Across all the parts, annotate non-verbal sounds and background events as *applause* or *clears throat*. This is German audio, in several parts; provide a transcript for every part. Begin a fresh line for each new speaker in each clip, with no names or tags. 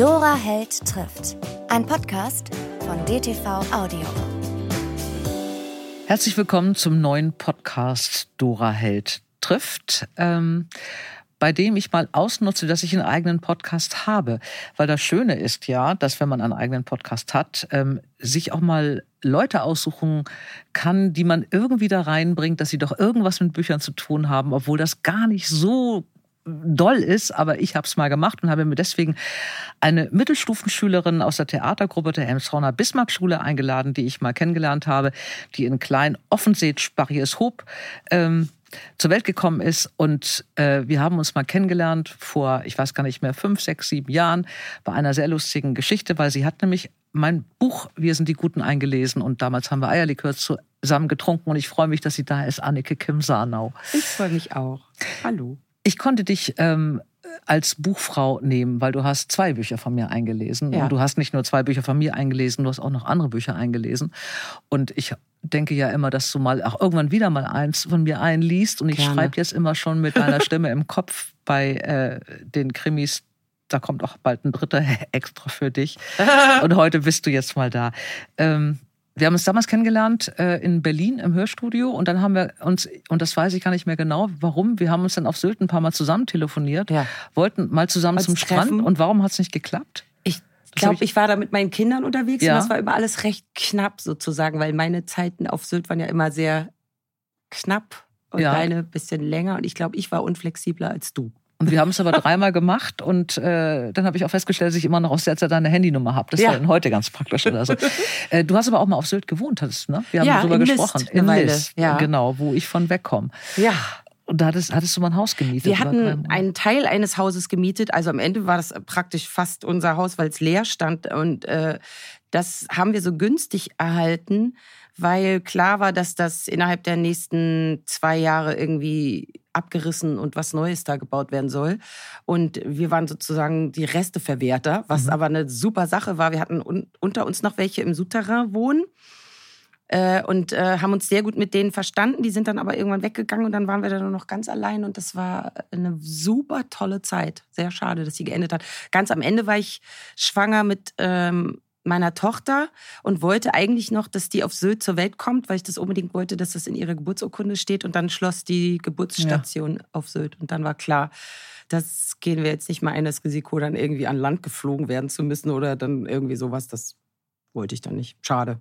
Dora Held trifft. Ein Podcast von DTV Audio.
Herzlich willkommen zum neuen Podcast Dora Held trifft. Ähm, bei dem ich mal ausnutze, dass ich einen eigenen Podcast habe. Weil das Schöne ist ja, dass wenn man einen eigenen Podcast hat, ähm, sich auch mal Leute aussuchen kann, die man irgendwie da reinbringt, dass sie doch irgendwas mit Büchern zu tun haben, obwohl das gar nicht so doll ist, aber ich habe es mal gemacht und habe mir deswegen eine Mittelstufenschülerin aus der Theatergruppe der Elmshorner Bismarck-Schule eingeladen, die ich mal kennengelernt habe, die in Klein Offensee Sparriers Hob ähm, zur Welt gekommen ist. Und äh, wir haben uns mal kennengelernt vor, ich weiß gar nicht mehr, fünf, sechs, sieben Jahren bei einer sehr lustigen Geschichte, weil sie hat nämlich mein Buch Wir sind die Guten eingelesen und damals haben wir Eierlikör zusammen getrunken und ich freue mich, dass sie da ist, Annike Kim Sarnau.
Ich freue mich auch. Hallo.
Ich konnte dich ähm, als Buchfrau nehmen, weil du hast zwei Bücher von mir eingelesen. Ja. Und du hast nicht nur zwei Bücher von mir eingelesen, du hast auch noch andere Bücher eingelesen. Und ich denke ja immer, dass du mal auch irgendwann wieder mal eins von mir einliest. Und ich schreibe jetzt immer schon mit deiner *laughs* Stimme im Kopf bei äh, den Krimis. Da kommt auch bald ein dritter *laughs* extra für dich. *laughs* Und heute bist du jetzt mal da. Ähm, wir haben uns damals kennengelernt äh, in Berlin im Hörstudio und dann haben wir uns, und das weiß ich gar nicht mehr genau, warum, wir haben uns dann auf Sylt ein paar Mal zusammen telefoniert, ja. wollten mal zusammen Als zum Treffen. Strand und warum hat es nicht geklappt?
Ich glaube, ich, ich, war da mit meinen Kindern unterwegs ja. und das war immer alles recht knapp sozusagen, weil meine Zeiten auf Sylt waren ja immer sehr knapp und ja. deine bisschen länger und ich glaube, ich war unflexibler als du.
Und wir haben es aber *laughs* dreimal gemacht und äh, dann habe ich auch festgestellt, dass ich immer noch aus der Zeit deine Handynummer habe. Das ja. war heute ganz praktisch oder so. *laughs* Äh, du hast aber auch mal auf Sylt gewohnt, hattest ne? Wir haben ja, darüber gesprochen.
List, in List,
ja. genau, wo ich von wegkomme.
Ja.
Und da hattest, hattest du mal ein Haus gemietet?
Wir hatten einen Teil eines Hauses gemietet. Also am Ende war das praktisch fast unser Haus, weil es leer stand. Und äh, das haben wir so günstig erhalten, weil klar war, dass das innerhalb der nächsten zwei Jahre irgendwie abgerissen und was Neues da gebaut werden soll. Und wir waren sozusagen die Resteverwerter, was mhm. aber eine super Sache war. Wir hatten un unter uns noch welche im Souterrain wohnen äh, und äh, haben uns sehr gut mit denen verstanden. Die sind dann aber irgendwann weggegangen und dann waren wir dann nur noch ganz allein und das war eine super tolle Zeit. Sehr schade, dass sie geendet hat. Ganz am Ende war ich schwanger mit ähm, meiner Tochter und wollte eigentlich noch, dass die auf Sylt zur Welt kommt, weil ich das unbedingt wollte, dass das in ihrer Geburtsurkunde steht. Und dann schloss die Geburtsstation ja. auf Sylt. Und dann war klar, das gehen wir jetzt nicht mal ein, das Risiko, dann irgendwie an Land geflogen werden zu müssen oder dann irgendwie sowas. Das wollte ich dann nicht. Schade.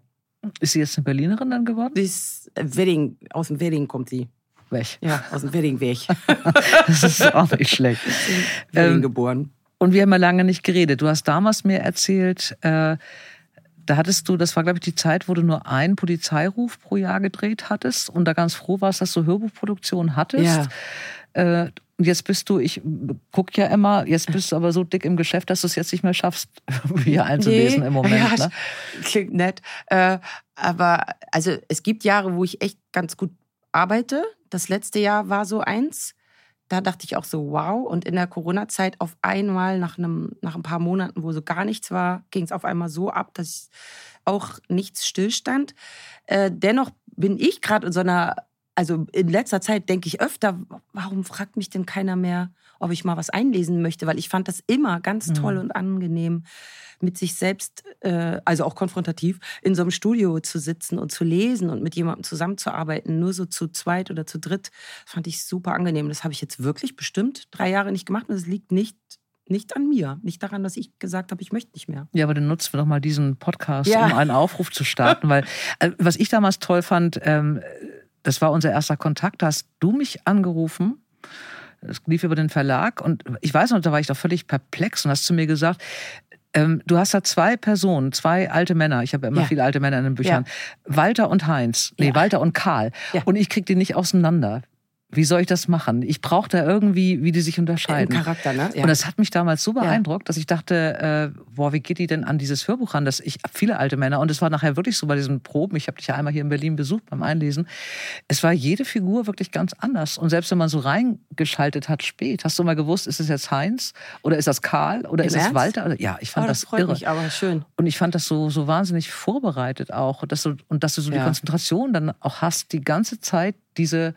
Ist sie jetzt eine Berlinerin dann geworden?
Sie ist äh, Wedding, aus dem Wedding kommt sie.
Weg.
Ja, aus dem Wedding weg. *laughs*
das ist auch nicht schlecht. *laughs*
Wedding ähm, geboren.
Und wir haben ja lange nicht geredet. Du hast damals mir erzählt, äh, da hattest du, das war glaube ich die Zeit, wo du nur einen Polizeiruf pro Jahr gedreht hattest und da ganz froh warst, dass du Hörbuchproduktion hattest. Ja. Äh, und jetzt bist du, ich guck ja immer, jetzt bist du aber so dick im Geschäft, dass du es jetzt nicht mehr schaffst, *laughs* hier einzulesen nee. im Moment. Ja, ne? *laughs*
Klingt nett. Äh, aber also es gibt Jahre, wo ich echt ganz gut arbeite. Das letzte Jahr war so eins da dachte ich auch so, wow. Und in der Corona-Zeit auf einmal, nach, einem, nach ein paar Monaten, wo so gar nichts war, ging es auf einmal so ab, dass auch nichts stillstand. Äh, dennoch bin ich gerade in so einer, also in letzter Zeit denke ich öfter, warum fragt mich denn keiner mehr, ob ich mal was einlesen möchte? Weil ich fand das immer ganz toll mhm. und angenehm mit sich selbst, äh, also auch konfrontativ, in so einem Studio zu sitzen und zu lesen und mit jemandem zusammenzuarbeiten, nur so zu zweit oder zu dritt, fand ich super angenehm. Das habe ich jetzt wirklich bestimmt drei Jahre nicht gemacht und es liegt nicht nicht an mir, nicht daran, dass ich gesagt habe, ich möchte nicht mehr.
Ja, aber dann nutzen wir doch mal diesen Podcast, ja. um einen Aufruf zu starten, weil äh, was ich damals toll fand, ähm, das war unser erster Kontakt, da hast du mich angerufen. Es lief über den Verlag und ich weiß noch, da war ich doch völlig perplex und hast zu mir gesagt, ähm, du hast da zwei Personen, zwei alte Männer. Ich habe immer ja. viele alte Männer in den Büchern. Ja. Walter und Heinz. Nee. Walter und Karl. Und ich krieg die nicht auseinander. Wie soll ich das machen? Ich brauche da irgendwie, wie die sich unterscheiden.
Im Charakter, ne?
Ja. Und das hat mich damals so beeindruckt, ja. dass ich dachte, äh, boah, wie geht die denn an dieses Hörbuch ran? Dass ich viele alte Männer und es war nachher wirklich so bei diesen Proben. Ich habe dich ja einmal hier in Berlin besucht beim Einlesen. Es war jede Figur wirklich ganz anders. Und selbst wenn man so reingeschaltet hat spät, hast du mal gewusst, ist es jetzt Heinz oder ist das Karl oder Im ist es Walter? Ja, ich fand oh, das,
das freut
irre.
Mich aber schön.
Und ich fand das so so wahnsinnig vorbereitet auch, dass du, und dass du so ja. die Konzentration dann auch hast, die ganze Zeit diese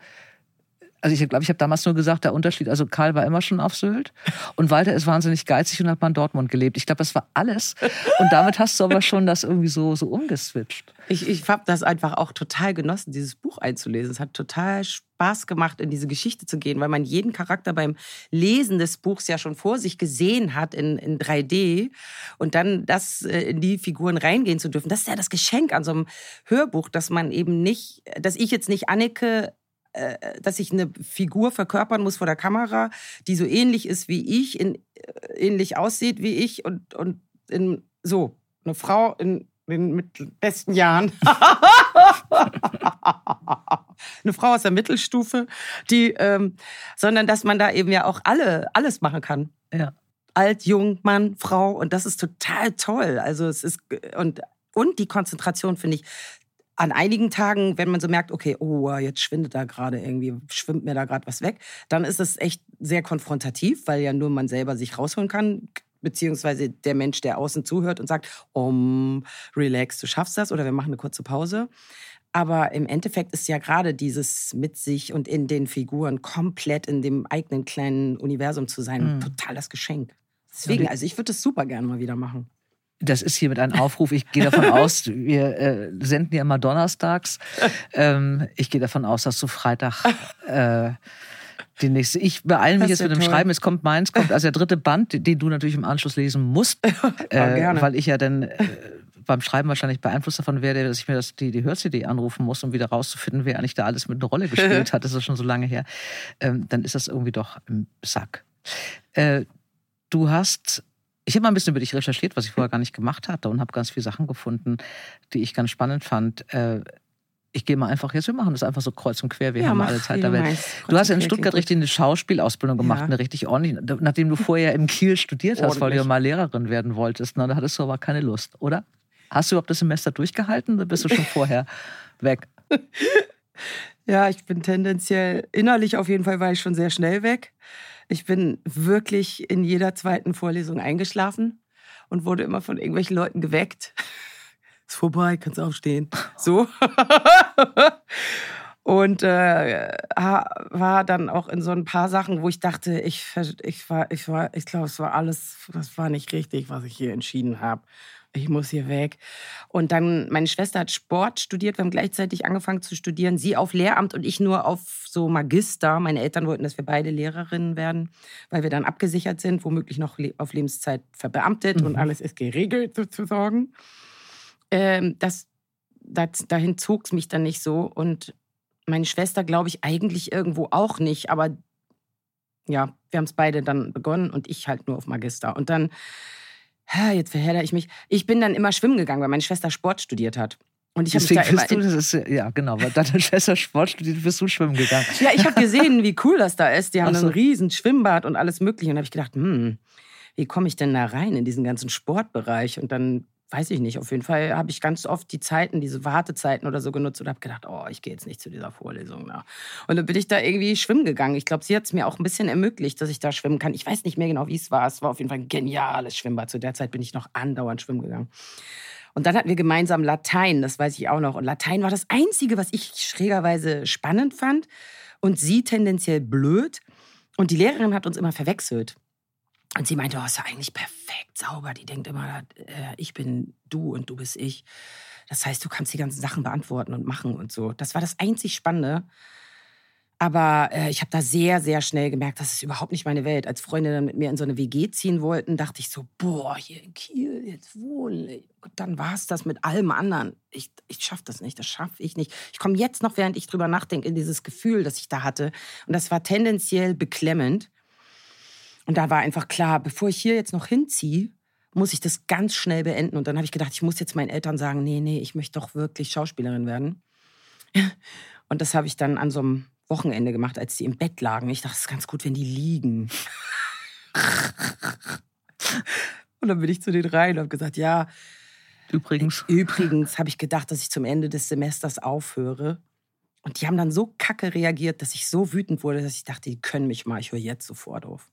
Also ich glaube, ich habe damals nur gesagt, der Unterschied, also Karl war immer schon auf Sylt und Walter ist wahnsinnig geizig und hat mal in Dortmund gelebt. Ich glaube, das war alles. Und damit hast du aber schon das irgendwie so, so umgeswitcht.
Ich, ich habe das einfach auch total genossen, dieses Buch einzulesen. Es hat total Spaß gemacht, in diese Geschichte zu gehen, weil man jeden Charakter beim Lesen des Buchs ja schon vor sich gesehen hat in, in 3D und dann das äh, in die Figuren reingehen zu dürfen. Das ist ja das Geschenk an so einem Hörbuch, dass man eben nicht, dass ich jetzt nicht Anneke dass ich eine Figur verkörpern muss vor der Kamera, die so ähnlich ist wie ich, in, äh, ähnlich aussieht wie ich und, und in, so, eine Frau in den besten Jahren. *laughs* eine Frau aus der Mittelstufe, die, ähm, sondern dass man da eben ja auch alle, alles machen kann.
Ja.
Alt, jung, Mann, Frau und das ist total toll. Also es ist und und die Konzentration finde ich an einigen Tagen, wenn man so merkt, okay, oh, jetzt schwindet da gerade irgendwie, schwimmt mir da gerade was weg, dann ist es echt sehr konfrontativ, weil ja nur man selber sich rausholen kann, beziehungsweise der Mensch, der außen zuhört und sagt, um, relax, du schaffst das oder wir machen eine kurze Pause. Aber im Endeffekt ist ja gerade dieses mit sich und in den Figuren komplett in dem eigenen kleinen Universum zu sein, mhm. total das Geschenk. Deswegen, also ich würde das super gerne mal wieder machen
das ist hiermit ein Aufruf. Ich gehe davon *laughs* aus, wir äh, senden ja immer donnerstags. Ähm, ich gehe davon aus, dass du Freitag äh, die nächste. Ich beeile mich jetzt mit dem toll. Schreiben. Es kommt meins, kommt also der dritte Band, den du natürlich im Anschluss lesen musst, *laughs* äh, weil ich ja dann äh, beim Schreiben wahrscheinlich beeinflusst davon werde, dass ich mir das, die, die Hör-CD anrufen muss, um wieder rauszufinden, wer eigentlich da alles mit einer Rolle gespielt *laughs* hat. Das ist schon so lange her. Ähm, dann ist das irgendwie doch im Sack. Äh, du hast ich habe mal ein bisschen über dich recherchiert, was ich vorher gar nicht gemacht hatte und habe ganz viele Sachen gefunden, die ich ganz spannend fand. Äh, ich gehe mal einfach jetzt, wir machen das einfach so kreuz und quer, wir ja, haben alle Zeit der Welt. Du hast ja in Stuttgart richtig eine Schauspielausbildung gemacht, ja. eine richtig ordentlich, nachdem du vorher im Kiel studiert hast, weil du ja mal Lehrerin werden wolltest. Na, da hattest du aber keine Lust, oder? Hast du überhaupt das Semester durchgehalten oder bist du schon *laughs* vorher weg?
Ja, ich bin tendenziell, innerlich auf jeden Fall war ich schon sehr schnell weg. Ich bin wirklich in jeder zweiten Vorlesung eingeschlafen und wurde immer von irgendwelchen Leuten geweckt. *laughs* Ist vorbei, kannst aufstehen. So. *laughs* und äh, war dann auch in so ein paar Sachen, wo ich dachte, ich, ich war, ich war, ich glaube, es war alles, das war nicht richtig, was ich hier entschieden habe ich muss hier weg. Und dann, meine Schwester hat Sport studiert, wir haben gleichzeitig angefangen zu studieren. Sie auf Lehramt und ich nur auf so Magister. Meine Eltern wollten, dass wir beide Lehrerinnen werden, weil wir dann abgesichert sind, womöglich noch auf Lebenszeit verbeamtet mhm. und alles ist geregelt sozusagen. Ähm, das, das, dahin zog es mich dann nicht so. Und meine Schwester, glaube ich, eigentlich irgendwo auch nicht. Aber ja, wir haben es beide dann begonnen und ich halt nur auf Magister. Und dann jetzt verhedder ich mich. Ich bin dann immer schwimmen gegangen, weil meine Schwester Sport studiert hat. Und ich habe da immer
du, das ist, ja genau, weil deine *laughs* Schwester Sport studiert, bist du schwimmen gegangen.
Ja, ich habe gesehen, wie cool das da ist. Die haben so. ein riesen Schwimmbad und alles mögliche. Und habe ich gedacht, hm, wie komme ich denn da rein in diesen ganzen Sportbereich? Und dann weiß ich nicht. Auf jeden Fall habe ich ganz oft die Zeiten, diese Wartezeiten oder so genutzt und habe gedacht, oh, ich gehe jetzt nicht zu dieser Vorlesung. Na. Und dann bin ich da irgendwie schwimmen gegangen. Ich glaube, sie hat es mir auch ein bisschen ermöglicht, dass ich da schwimmen kann. Ich weiß nicht mehr genau, wie es war. Es war auf jeden Fall ein geniales Schwimmbad. Zu der Zeit bin ich noch andauernd schwimmen gegangen. Und dann hatten wir gemeinsam Latein, das weiß ich auch noch. Und Latein war das Einzige, was ich schrägerweise spannend fand und sie tendenziell blöd. Und die Lehrerin hat uns immer verwechselt. Und sie meinte, oh, ist ja eigentlich perfekt sauber. Die denkt immer, äh, ich bin du und du bist ich. Das heißt, du kannst die ganzen Sachen beantworten und machen und so. Das war das einzig Spannende. Aber äh, ich habe da sehr, sehr schnell gemerkt, das ist überhaupt nicht meine Welt. Als Freunde dann mit mir in so eine WG ziehen wollten, dachte ich so, boah, hier in Kiel, jetzt wohl. Und dann war es das mit allem anderen. Ich, ich schaffe das nicht, das schaffe ich nicht. Ich komme jetzt noch, während ich drüber nachdenke, in dieses Gefühl, das ich da hatte. Und das war tendenziell beklemmend. Und da war einfach klar, bevor ich hier jetzt noch hinziehe, muss ich das ganz schnell beenden. Und dann habe ich gedacht, ich muss jetzt meinen Eltern sagen, nee, nee, ich möchte doch wirklich Schauspielerin werden. *laughs* Und das habe ich dann an so einem Wochenende gemacht, als die im Bett lagen. Ich dachte, es ist ganz gut, wenn die liegen. *laughs* Und dann bin ich zu denen rein und habe gesagt, ja.
Übrigens.
Übrigens habe ich gedacht, dass ich zum Ende des Semesters aufhöre. Und die haben dann so kacke reagiert, dass ich so wütend wurde, dass ich dachte, die können mich mal, ich höre jetzt sofort auf.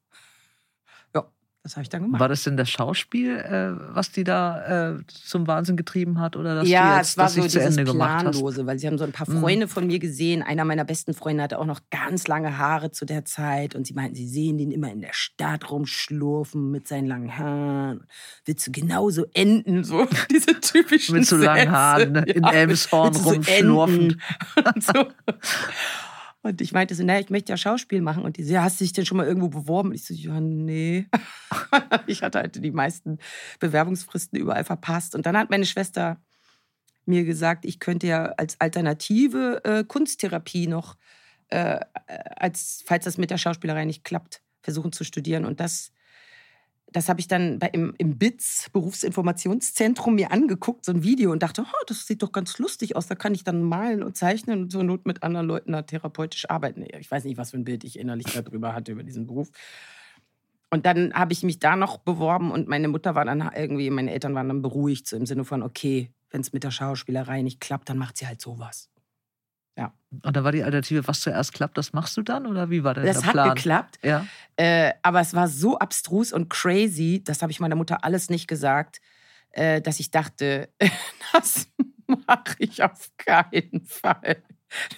Das habe ich dann gemacht.
War das denn das Schauspiel, äh, was die da äh, zum Wahnsinn getrieben hat? Oder dass
ja,
jetzt
es war so dieses? Planlose, weil sie haben so ein paar
Mhm.
Freunde von mir gesehen. Einer meiner besten Freunde hatte auch noch ganz lange Haare zu der Zeit und sie meinten, sie sehen den immer in der Stadt rumschlurfen mit seinen langen Haaren. Willst du genauso enden? So *laughs* *laughs* diese typischen
Mit so langen. Haaren, ne? in Elmshorn
du so
rumschlurfen. *laughs*
so. Und ich meinte so, naja, ich möchte ja Schauspiel machen. Und die so, ja, hast du dich denn schon mal irgendwo beworben? Und ich so, ja, nee. *laughs* ich hatte halt die meisten Bewerbungsfristen überall verpasst. Und dann hat meine Schwester mir gesagt, ich könnte ja als Alternative äh, Kunsttherapie noch, äh, als, falls das mit der Schauspielerei nicht klappt, versuchen zu studieren. Und das, das habe ich dann bei, im, im BITS, Berufsinformationszentrum, mir angeguckt, so ein Video und dachte, oh, das sieht doch ganz lustig aus. Da kann ich dann malen und zeichnen und zur Not mit anderen Leuten da therapeutisch arbeiten. Ich weiß nicht, was für ein Bild ich innerlich darüber hatte, über diesen Beruf. Und dann habe ich mich da noch beworben und meine Mutter war dann irgendwie, meine Eltern waren dann beruhigt, so im Sinne von, okay, wenn es mit der Schauspielerei nicht klappt, dann macht sie halt sowas.
Und da war die Alternative, was zuerst klappt, das machst du dann? Oder wie war denn
Das
der
hat
Plan?
geklappt,
Ja.
äh, aber es war so abstrus und crazy, das habe ich meiner Mutter alles nicht gesagt, äh, dass ich dachte, *laughs* das mache ich auf keinen Fall.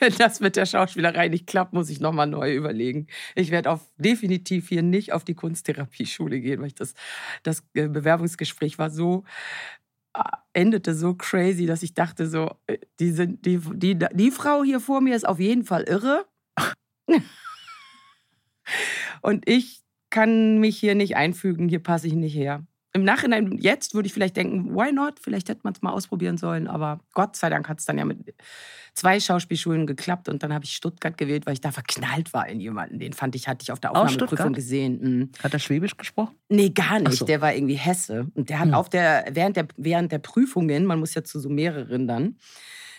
Wenn das mit der Schauspielerei nicht klappt, muss ich nochmal neu überlegen. Ich werde auf definitiv hier nicht auf die Kunsttherapieschule gehen, weil ich das, das äh, Bewerbungsgespräch war so, endete so crazy, dass ich dachte so, äh, die, sind, die, die, die Frau hier vor mir ist auf jeden Fall irre. *laughs* Und ich kann mich hier nicht einfügen, hier passe ich nicht her. Im Nachhinein, jetzt würde ich vielleicht denken, why not? Vielleicht hätte man es mal ausprobieren sollen. Aber Gott sei Dank hat es dann ja mit zwei Schauspielschulen geklappt. Und dann habe ich Stuttgart gewählt, weil ich da verknallt war in jemanden. Den fand ich, hatte ich auf der Aufnahmeprüfung gesehen. Mhm.
Hat er Schwäbisch gesprochen?
Nee, gar nicht.
So.
Der war irgendwie Hesse. Und der hat
Hm.
auf der, während der, während der Prüfungen, man muss ja zu so mehreren dann,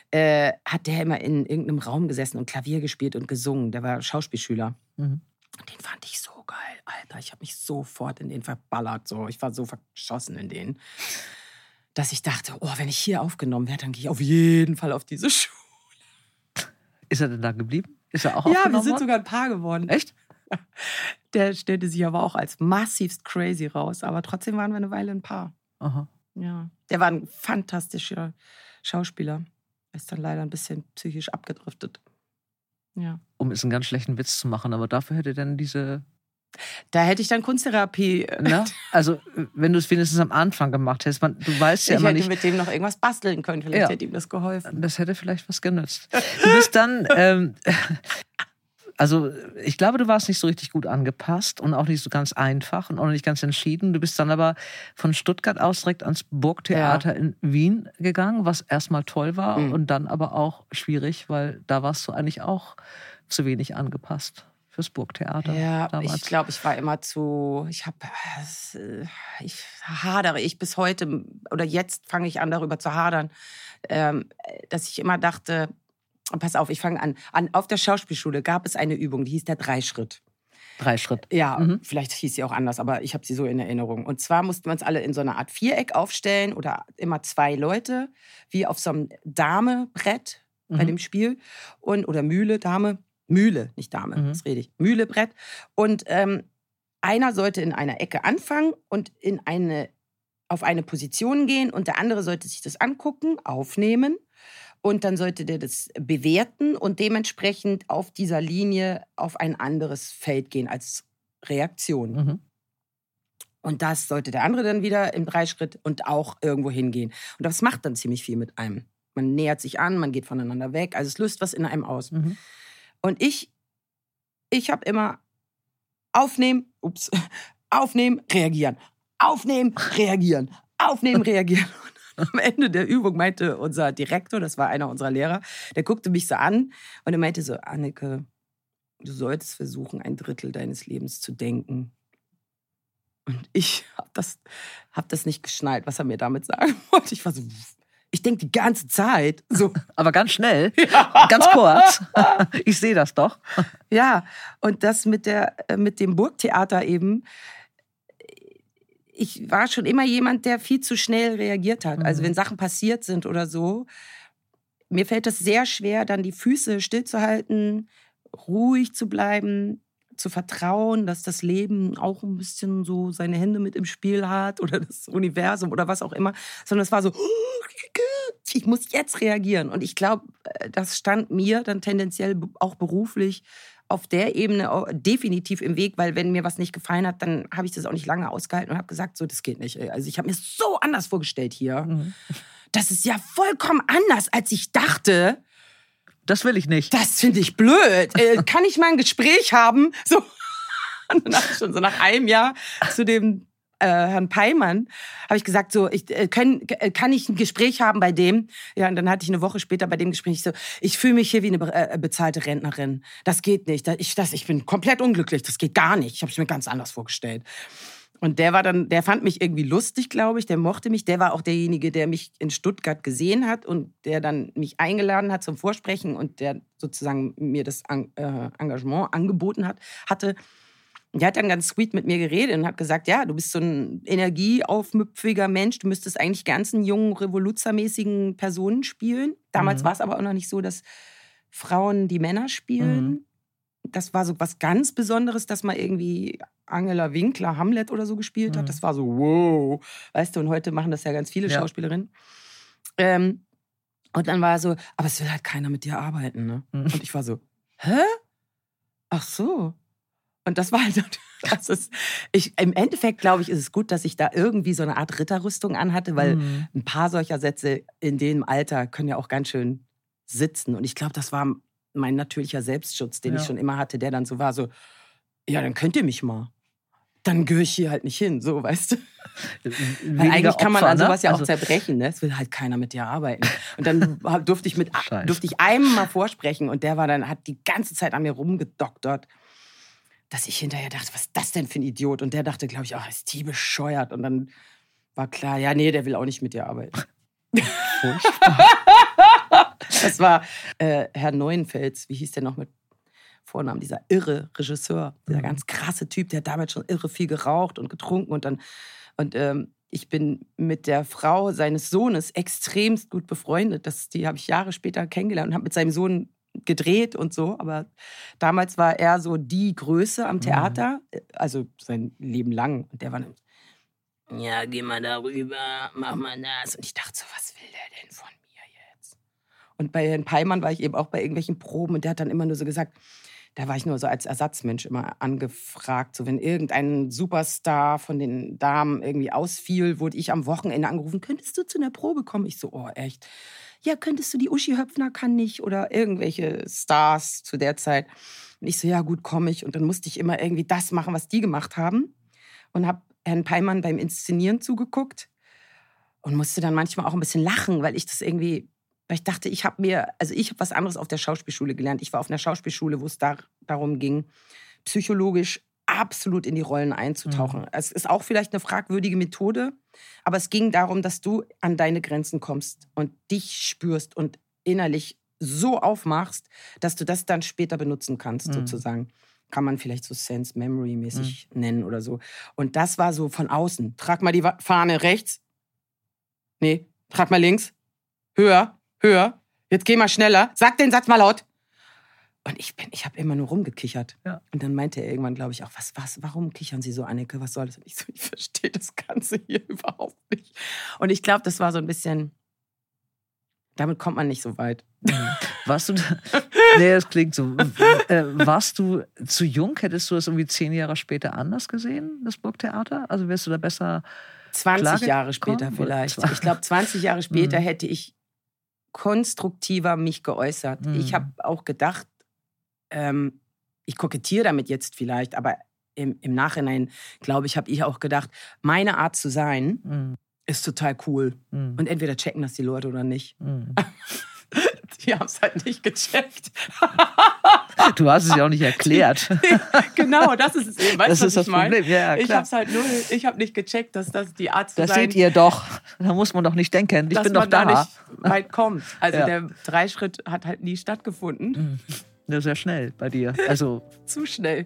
äh, hat der immer in irgendeinem Raum gesessen und Klavier gespielt und gesungen. Der war Schauspielschüler.
Mhm.
Den fand ich so geil, Alter. Ich habe mich sofort in den verballert. So. Ich war so verschossen in den, dass ich dachte, oh, wenn ich hier aufgenommen werde, dann gehe ich auf jeden Fall auf diese *laughs* Schule.
Ist er denn da geblieben? Ist er auch
Ja, wir sind
worden?
sogar ein Paar geworden.
Echt? *laughs*
Der stellte sich aber auch als massivst crazy raus. Aber trotzdem waren wir eine Weile ein Paar.
Aha.
Ja. Der war ein fantastischer Schauspieler. Ist dann leider ein bisschen psychisch abgedriftet. Ja.
Um jetzt einen ganz schlechten Witz zu machen, aber dafür hätte dann diese
Da hätte ich dann Kunsttherapie. äh,
Ne? Also, wenn du es wenigstens am Anfang gemacht hättest, man, du weißt ja
ich
immer
hätte
nicht,
mit dem noch irgendwas basteln können. Vielleicht
Ja.
hätte ihm das geholfen.
das hätte vielleicht was genützt. Du bist dann, ähm, also ich glaube, du warst nicht so richtig gut angepasst und auch nicht so ganz einfach und auch nicht ganz entschieden. Du bist dann aber von Stuttgart aus direkt ans Burgtheater in Wien gegangen, was erstmal toll war
Mhm.
und dann aber auch schwierig, weil da warst du eigentlich auch zu wenig angepasst fürs Burgtheater.
Ja,
damals.
ich glaube, ich war immer zu. Ich habe. Ich hadere ich bis heute oder jetzt fange ich an, darüber zu hadern, ähm, dass ich immer dachte. Pass auf, ich fange an. an. Auf der Schauspielschule gab es eine Übung, die hieß der Dreischritt.
Drei Schritt.
Ja,
Mhm.
vielleicht hieß sie auch anders, aber ich habe sie so in Erinnerung. Und zwar mussten wir uns alle in so einer Art Viereck aufstellen oder immer zwei Leute, wie auf so einem Dame-Brett bei
Mhm.
dem Spiel. Und, oder Mühle, Dame. Mühle, nicht Dame,
Mhm.
das rede ich. Mühle, Brett. Und ähm, einer sollte in einer Ecke anfangen und in eine, auf eine Position gehen und der andere sollte sich das angucken, aufnehmen. Und dann sollte der das bewerten und dementsprechend auf dieser Linie auf ein anderes Feld gehen als Reaktion.
Mhm.
Und das sollte der andere dann wieder im Dreischritt und auch irgendwo hingehen. Und das macht dann ziemlich viel mit einem. Man nähert sich an, man geht voneinander weg. Also es löst was in einem aus.
Mhm.
Und ich, ich habe immer aufnehmen, ups, *laughs* aufnehmen, reagieren, aufnehmen, reagieren, aufnehmen, reagieren. *laughs* Am Ende der Übung meinte unser Direktor, das war einer unserer Lehrer, der guckte mich so an und er meinte so, Anneke, du solltest versuchen, ein Drittel deines Lebens zu denken. Und ich *laughs* habe das, hab das nicht geschnallt, was er mir damit sagen *laughs* wollte. Ich war so, ich denke die ganze Zeit so,
Aber ganz schnell, ganz kurz. Ich sehe das doch.
Ja, und das mit, der, äh, mit dem Burgtheater eben. Ich war schon immer jemand, der viel zu schnell reagiert hat. Also
Mhm.
wenn Sachen passiert sind oder so, mir fällt es sehr schwer, dann die Füße stillzuhalten, ruhig zu bleiben, zu vertrauen, dass das Leben auch ein bisschen so seine Hände mit im Spiel hat oder das Universum oder was auch immer, sondern es war so, ich muss jetzt reagieren. Und ich glaube, äh, das stand mir dann tendenziell auch beruflich auf der Ebene definitiv im Weg, weil wenn mir was nicht gefallen hat, dann habe ich das auch nicht lange ausgehalten und habe gesagt, so, das geht nicht. Also ich habe mir so anders vorgestellt hier. Mhm. Das ist ja vollkommen anders, als ich dachte.
Das will ich nicht.
Das finde ich blöd. Äh, kann ich mal ein Gespräch haben? So. *laughs* Schon so nach einem Jahr zu dem äh, Herrn Peimann, habe ich gesagt, so, ich, äh, können, äh, kann ich ein Gespräch haben bei dem? Ja, und dann hatte ich eine Woche später bei dem Gespräch so, ich fühle mich hier wie eine äh, bezahlte Rentnerin. Das geht nicht. Ich, das, ich bin komplett unglücklich. Das geht gar nicht. Ich habe es mir ganz anders vorgestellt. Und der war dann, der fand mich irgendwie lustig, glaube ich. Der mochte mich. Der war auch derjenige, der mich in Stuttgart gesehen hat und der dann mich eingeladen hat zum Vorsprechen und der sozusagen mir das äh, Engagement angeboten hat, hatte. Der hat dann ganz sweet mit mir geredet und hat gesagt, ja, du bist so ein energieaufmüpfiger Mensch, du müsstest eigentlich ganzen jungen, revoluzermäßigen Personen spielen. Damals mhm. war es aber auch noch nicht so, dass Frauen die Männer spielen. Mhm. Das war so was ganz Besonderes, dass man irgendwie Angela Winkler Hamlet oder so gespielt hat. Mhm. Das war so, wow. Weißt du, und heute machen das ja ganz viele ja. Schauspielerinnen. Ähm, und dann war er so, aber es will halt keiner mit dir arbeiten. Ne? Mhm. Und ich war so, hä? Ach so. Und das war halt, *laughs* das ist, ich, im Endeffekt glaube ich, ist es gut, dass ich da irgendwie so eine Art Ritterrüstung anhatte, weil mhm. ein paar solcher Sätze in dem Alter können ja auch ganz schön sitzen. Und ich glaube, das war mein natürlicher Selbstschutz, den ja. ich schon immer hatte, der dann so war, so, ja, dann könnt ihr mich mal. Dann gehöre ich hier halt nicht hin, so, weißt du? Weil eigentlich kann man an sowas ne? ja auch also zerbrechen, ne? Es will halt keiner mit dir arbeiten. Und dann *laughs* durfte ich mit, durfte ich einem mal vorsprechen und der war dann, hat die ganze Zeit an mir rumgedoktert dass ich hinterher dachte, was ist das denn für ein Idiot? Und der dachte, glaube ich, ach, ist die bescheuert. Und dann war klar, ja, nee, der will auch nicht mit dir arbeiten. *laughs* das war äh, Herr Neuenfels, wie hieß der noch mit Vornamen, dieser irre Regisseur, dieser mhm. ganz krasse Typ, der hat damals schon irre viel geraucht und getrunken und dann und ähm, ich bin mit der Frau seines Sohnes extremst gut befreundet. Das, die habe ich Jahre später kennengelernt und habe mit seinem Sohn gedreht und so. Aber damals war er so die Größe am mhm. Theater, mhm. also sein Leben lang. Und der war dann, ja, geh mal darüber, mach mal das. Und ich dachte so, was will der denn von mir jetzt? Und bei Herrn Peimann war ich eben auch bei irgendwelchen Proben und der hat dann immer nur so gesagt, da war ich nur so als Ersatzmensch immer angefragt. So, wenn irgendein Superstar von den Damen irgendwie ausfiel, wurde ich am Wochenende angerufen, könntest du zu einer Probe kommen? Ich so, oh, echt? Ja, könntest du die Uschi Höpfner kann nicht oder irgendwelche Stars zu der Zeit. Und ich so, ja, gut, komme ich. Und dann musste ich immer irgendwie das machen, was die gemacht haben. Und habe Herrn Peimann beim Inszenieren zugeguckt und musste dann manchmal auch ein bisschen lachen, weil ich das irgendwie weil ich dachte, ich habe mir, also ich habe was anderes auf der Schauspielschule gelernt. Ich war auf einer Schauspielschule, wo es da, darum ging, psychologisch absolut in die Rollen einzutauchen. Mhm. Es ist auch vielleicht eine fragwürdige Methode, aber es ging darum, dass du an deine Grenzen kommst und dich spürst und innerlich so aufmachst, dass du das dann später benutzen kannst, mhm. sozusagen. Kann man vielleicht so Sense Memory mäßig mhm. nennen oder so. Und das war so von außen. Trag mal die Fahne rechts. Nee, trag mal links. Höher höher, jetzt geh mal schneller, sag den Satz mal laut. Und ich bin, ich habe immer nur rumgekichert. Ja. Und dann meinte er irgendwann, glaube ich, auch, was, was, warum kichern Sie so, Anneke? Was soll das? Und ich so, ich verstehe das Ganze hier *laughs* überhaupt nicht. Und ich glaube, das war so ein bisschen, damit kommt man nicht so weit.
Mhm. Warst du, *laughs* nee, das klingt so. Äh, warst du zu jung? Hättest du das irgendwie zehn Jahre später anders gesehen, das Burgtheater? Also wärst du da besser
20 Jahre später vielleicht. Ich glaube, 20 Jahre später mhm. hätte ich konstruktiver mich geäußert. Mhm. Ich habe auch gedacht, ähm, ich kokettiere damit jetzt vielleicht, aber im, im Nachhinein, glaube ich, habe ich auch gedacht, meine Art zu sein mhm. ist total cool. Mhm. Und entweder checken das die Leute oder nicht. Mhm. *laughs* die haben es halt nicht gecheckt. *laughs*
Du hast es ja auch nicht erklärt. *laughs*
genau, das ist es eben. Weißt, das ist das Problem. Ja, ich habe es halt nur, ich habe nicht gecheckt, dass das die Art zu
Das sein, seht ihr doch. Da muss man doch nicht denken. Ich bin doch da.
da nicht weit kommt. Also ja. der Dreischritt hat halt nie stattgefunden.
Ja, sehr schnell bei dir. Also *laughs*
zu schnell.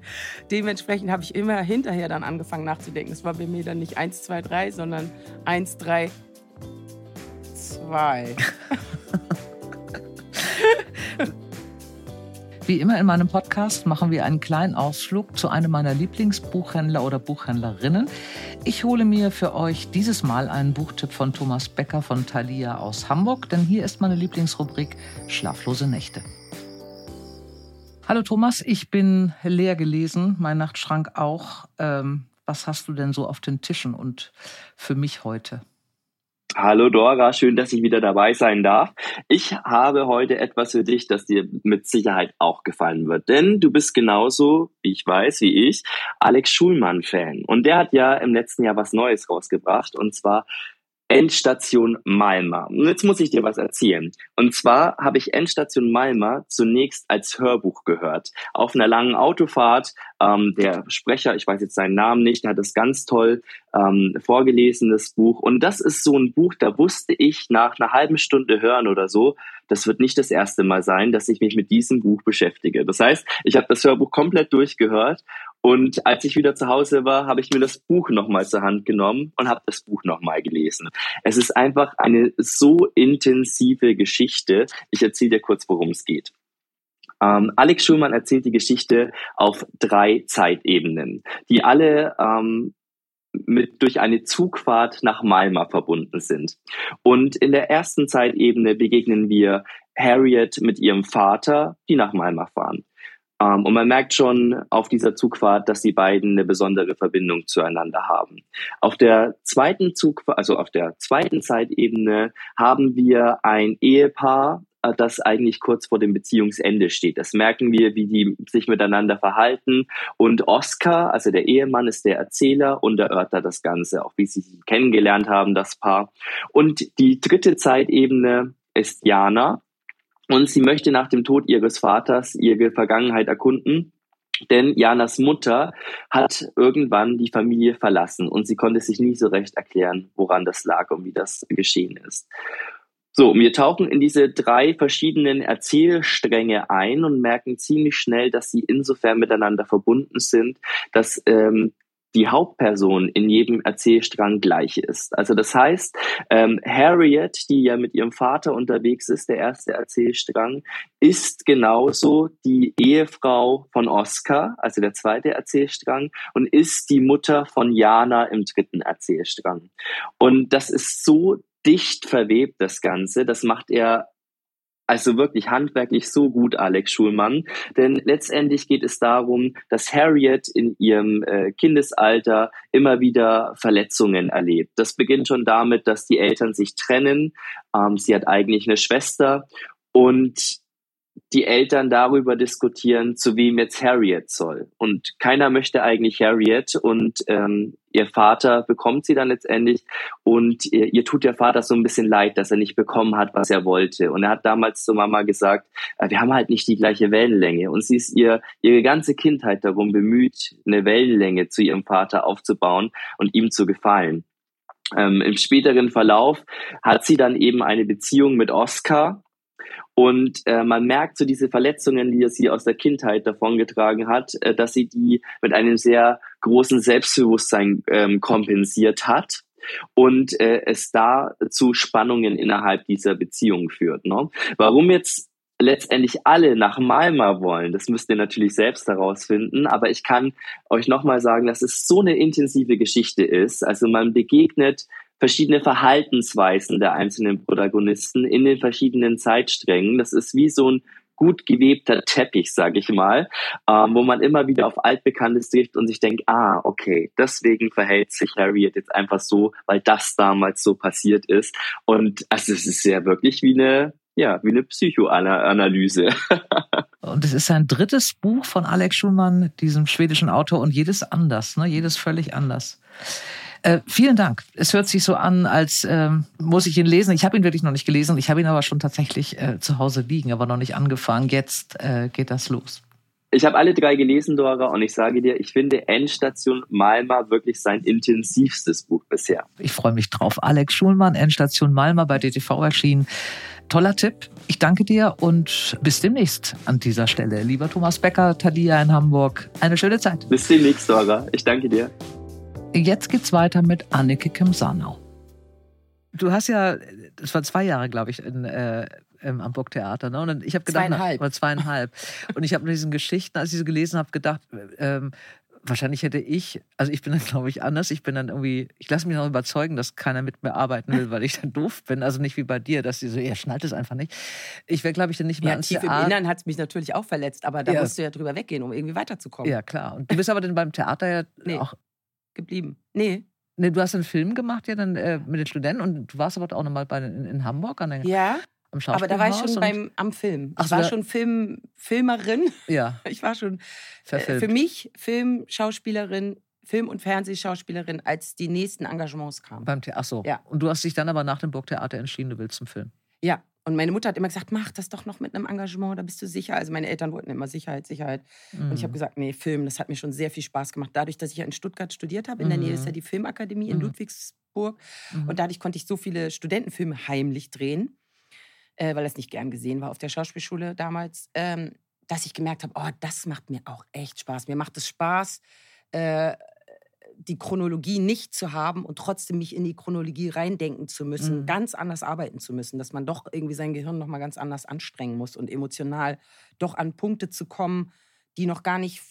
Dementsprechend habe ich immer hinterher dann angefangen nachzudenken. Es war bei mir dann nicht 1, 2, 3, sondern 1, 3, 2.
Wie immer in meinem Podcast machen wir einen kleinen Ausflug zu einem meiner Lieblingsbuchhändler oder Buchhändlerinnen. Ich hole mir für euch dieses Mal einen Buchtipp von Thomas Becker von Thalia aus Hamburg, denn hier ist meine Lieblingsrubrik Schlaflose Nächte. Hallo Thomas, ich bin leer gelesen, mein Nachtschrank auch. Ähm, was hast du denn so auf den Tischen und für mich heute?
Hallo Dora, schön, dass ich wieder dabei sein darf. Ich habe heute etwas für dich, das dir mit Sicherheit auch gefallen wird. Denn du bist genauso, ich weiß, wie ich, Alex Schulmann-Fan. Und der hat ja im letzten Jahr was Neues rausgebracht. Und zwar Endstation Malmar. Und jetzt muss ich dir was erzählen. Und zwar habe ich Endstation Malmar zunächst als Hörbuch gehört. Auf einer langen Autofahrt. Ähm, der Sprecher, ich weiß jetzt seinen Namen nicht, der hat das ganz toll ähm, vorgelesen, das Buch. Und das ist so ein Buch, da wusste ich nach einer halben Stunde hören oder so, das wird nicht das erste Mal sein, dass ich mich mit diesem Buch beschäftige. Das heißt, ich habe das Hörbuch komplett durchgehört und als ich wieder zu Hause war, habe ich mir das Buch nochmal zur Hand genommen und habe das Buch nochmal gelesen. Es ist einfach eine so intensive Geschichte. Ich erzähle dir kurz, worum es geht. Ähm, Alex Schulmann erzählt die Geschichte auf drei Zeitebenen, die alle ähm, mit durch eine Zugfahrt nach Malma verbunden sind. Und in der ersten Zeitebene begegnen wir Harriet mit ihrem Vater, die nach Malma fahren. Um, ähm, und man merkt schon auf dieser Zugfahrt, dass die beiden eine besondere Verbindung zueinander haben. Auf der zweiten Zugfahrt, also auf der zweiten Zeitebene haben wir ein Ehepaar, äh, das eigentlich kurz vor dem Beziehungsende steht. Das merken wir, wie die sich miteinander verhalten. Und Oscar, also der Ehemann, ist der Erzähler und erörtert das Ganze, auch wie sie sich kennengelernt haben, das Paar. Und die dritte Zeitebene ist Jana, und sie möchte nach dem Tod ihres Vaters ihre Vergangenheit erkunden. Denn Janas Mutter hat irgendwann die Familie verlassen und sie konnte sich nie so recht erklären, woran das lag und wie das geschehen ist. So, wir tauchen in diese drei verschiedenen Erzählstränge ein und merken ziemlich schnell, dass sie insofern miteinander verbunden sind, dass ähm, die Hauptperson in jedem Erzählstrang gleich ist. Also das heißt, ähm, Harriet, die ja mit ihrem Vater unterwegs ist, der erste Erzählstrang, ist genauso die Ehefrau von Oscar, also der zweite Erzählstrang, und ist die Mutter von Jana im dritten Erzählstrang. Und das ist so dicht verwebt, das Ganze. Das macht er also wirklich handwerklich so gut, Alex Schulmann. Denn letztendlich geht es darum, dass Harriet in ihrem äh, Kindesalter immer wieder Verletzungen erlebt. Das beginnt schon damit, dass die Eltern sich trennen. Ähm, sie hat eigentlich eine Schwester und die Eltern darüber diskutieren, zu wem jetzt Harriet soll. Und keiner möchte eigentlich Harriet und ähm, ihr Vater bekommt sie dann letztendlich und ihr, ihr, tut der Vater so ein bisschen leid, dass er nicht bekommen hat, was er wollte. Und er hat damals zur Mama gesagt, äh, wir haben halt nicht die gleiche Wellenlänge. Und sie ist ihr ihre ganze Kindheit darum bemüht, eine Wellenlänge zu ihrem Vater aufzubauen und ihm zu gefallen. Ähm, Im späteren Verlauf hat sie dann eben eine Beziehung mit Oscar, und äh, man merkt so diese Verletzungen, die sie aus der Kindheit davongetragen hat, äh, dass sie die mit einem sehr großen Selbstbewusstsein ähm, kompensiert hat und äh, es da zu Spannungen innerhalb dieser Beziehung führt. Ne? Warum jetzt letztendlich alle nach Malma wollen, das müsst ihr natürlich selbst herausfinden, aber ich kann euch nochmal sagen, dass es so eine intensive Geschichte ist. Also man begegnet verschiedene Verhaltensweisen der einzelnen Protagonisten in den verschiedenen Zeitsträngen. Das ist wie so ein gut gewebter Teppich, sage ich mal, ähm, wo man immer wieder auf Altbekanntes trifft und sich denkt, ah, okay, deswegen verhält sich Harriet jetzt einfach so, weil das damals so passiert ist. Und also es ist ja wirklich wie eine, ja, wie eine Psychoanalyse. *laughs*
und es ist ein drittes Buch von Alex Schulmann, diesem schwedischen Autor, und jedes anders, ne? jedes völlig anders. Äh, vielen Dank. Es hört sich so an, als ähm, muss ich ihn lesen. Ich habe ihn wirklich noch nicht gelesen. Ich habe ihn aber schon tatsächlich äh, zu Hause liegen, aber noch nicht angefangen. Jetzt äh, geht das los.
Ich habe alle drei gelesen, Dora, und ich sage dir, ich finde Endstation Malma wirklich sein intensivstes Buch bisher.
Ich freue mich drauf. Alex Schulmann, Endstation Malma bei DTV erschienen. Toller Tipp. Ich danke dir und bis demnächst an dieser Stelle. Lieber Thomas Becker, Tadia in Hamburg. Eine schöne Zeit.
Bis demnächst, Dora. Ich danke dir.
Jetzt geht's weiter mit Anneke Kim-Sanau. Du hast ja, das war zwei Jahre, glaube ich, in, äh, im Hamburg Theater. Ne? Und ich habe gedacht,
Zweieinhalb.
Na, oder zweieinhalb. und ich habe mit diesen Geschichten, als ich sie gelesen habe, gedacht, ähm, wahrscheinlich hätte ich, also ich bin dann, glaube ich, anders. Ich bin dann irgendwie, ich lasse mich noch überzeugen, dass keiner mit mir arbeiten will, weil ich dann doof bin. Also nicht wie bei dir, dass die so, er schnallt es einfach nicht. Ich wäre, glaube ich, dann nicht mehr
Ja,
ans
tief im
Theater.
Innern hat es mich natürlich auch verletzt, aber da
Ja.
musst du ja drüber weggehen, um irgendwie weiterzukommen.
Ja, klar. Und du bist aber dann beim Theater ja
Nee.
auch.
Geblieben. Nee.
Ne, du hast einen Film gemacht ja dann äh, mit den Studenten und du warst aber auch nochmal bei, in, in Hamburg an der,
Ja, aber da war ich schon beim, am Film.
Ach
Ich war schon Film, Filmerin.
Ja, *laughs*
Ich war schon äh, für mich Filmschauspielerin, Film- und Fernsehschauspielerin, als die nächsten Engagements kamen.
Beim Theater. Ach so.
Ja.
Und du hast dich dann aber nach dem Burgtheater entschieden, du willst zum Film.
Ja, und meine Mutter hat immer gesagt, mach das doch noch mit einem Engagement, da bist du sicher. Also meine Eltern wollten immer Sicherheit, Sicherheit. Und ich habe
Mhm.
gesagt, nee, Film, das hat mir schon sehr viel Spaß gemacht. Dadurch, dass ich ja in Stuttgart studiert habe, in der Nähe ist ja
Mhm.
die Filmakademie in
Mhm.
Ludwigsburg.
Mhm.
Und dadurch konnte ich so viele Studentenfilme heimlich drehen, äh, weil das nicht gern gesehen war auf der Schauspielschule damals, ähm, dass ich gemerkt habe, oh, das macht mir auch echt Spaß. Mir macht es Spaß, äh, die Chronologie nicht zu haben und trotzdem mich in die Chronologie reindenken zu müssen,
Mhm.
ganz anders arbeiten zu müssen, dass man doch irgendwie sein Gehirn noch mal ganz anders anstrengen muss und emotional doch an Punkte zu kommen, die noch gar nicht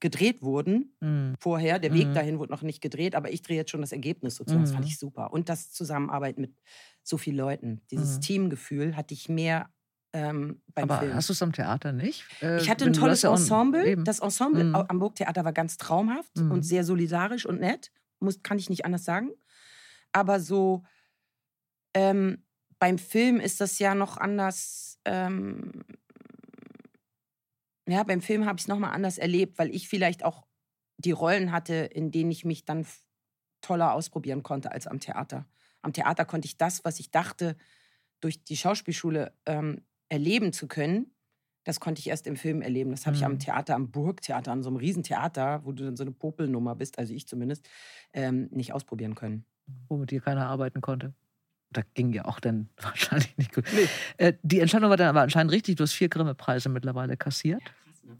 gedreht wurden
Mhm.
vorher. Der Weg
Mhm.
dahin wurde noch nicht gedreht, aber ich drehe jetzt schon das Ergebnis sozusagen. Das fand
Mhm.
ich super. Und das Zusammenarbeiten mit so vielen Leuten. Dieses
Mhm.
Teamgefühl hatte ich mehr ähm, beim
Aber
Film.
hast du es am Theater nicht? Äh,
ich hatte ein tolles Ensemble.
Eben.
Das Ensemble
Mhm.
am Burgtheater war ganz traumhaft
Mhm.
und sehr solidarisch und nett. Muss, kann ich nicht anders sagen. Aber so ähm, beim Film ist das ja noch anders. Ähm, ja, beim Film habe ich es nochmal anders erlebt, weil ich vielleicht auch die Rollen hatte, in denen ich mich dann toller ausprobieren konnte als am Theater. Am Theater konnte ich das, was ich dachte, durch die Schauspielschule ähm, erleben zu können, das konnte ich erst im Film erleben. Das habe ich am
Mhm.
Theater, am Burgtheater, an so einem Riesentheater, wo du dann so eine Popelnummer bist, also ich zumindest, ähm, nicht ausprobieren können.
wo mit dir keiner arbeiten konnte. Da ging ja auch dann *laughs* wahrscheinlich nicht gut.
Nee.
Äh, die Entscheidung war dann aber anscheinend richtig. Du hast vier Grimme-Preise mittlerweile kassiert.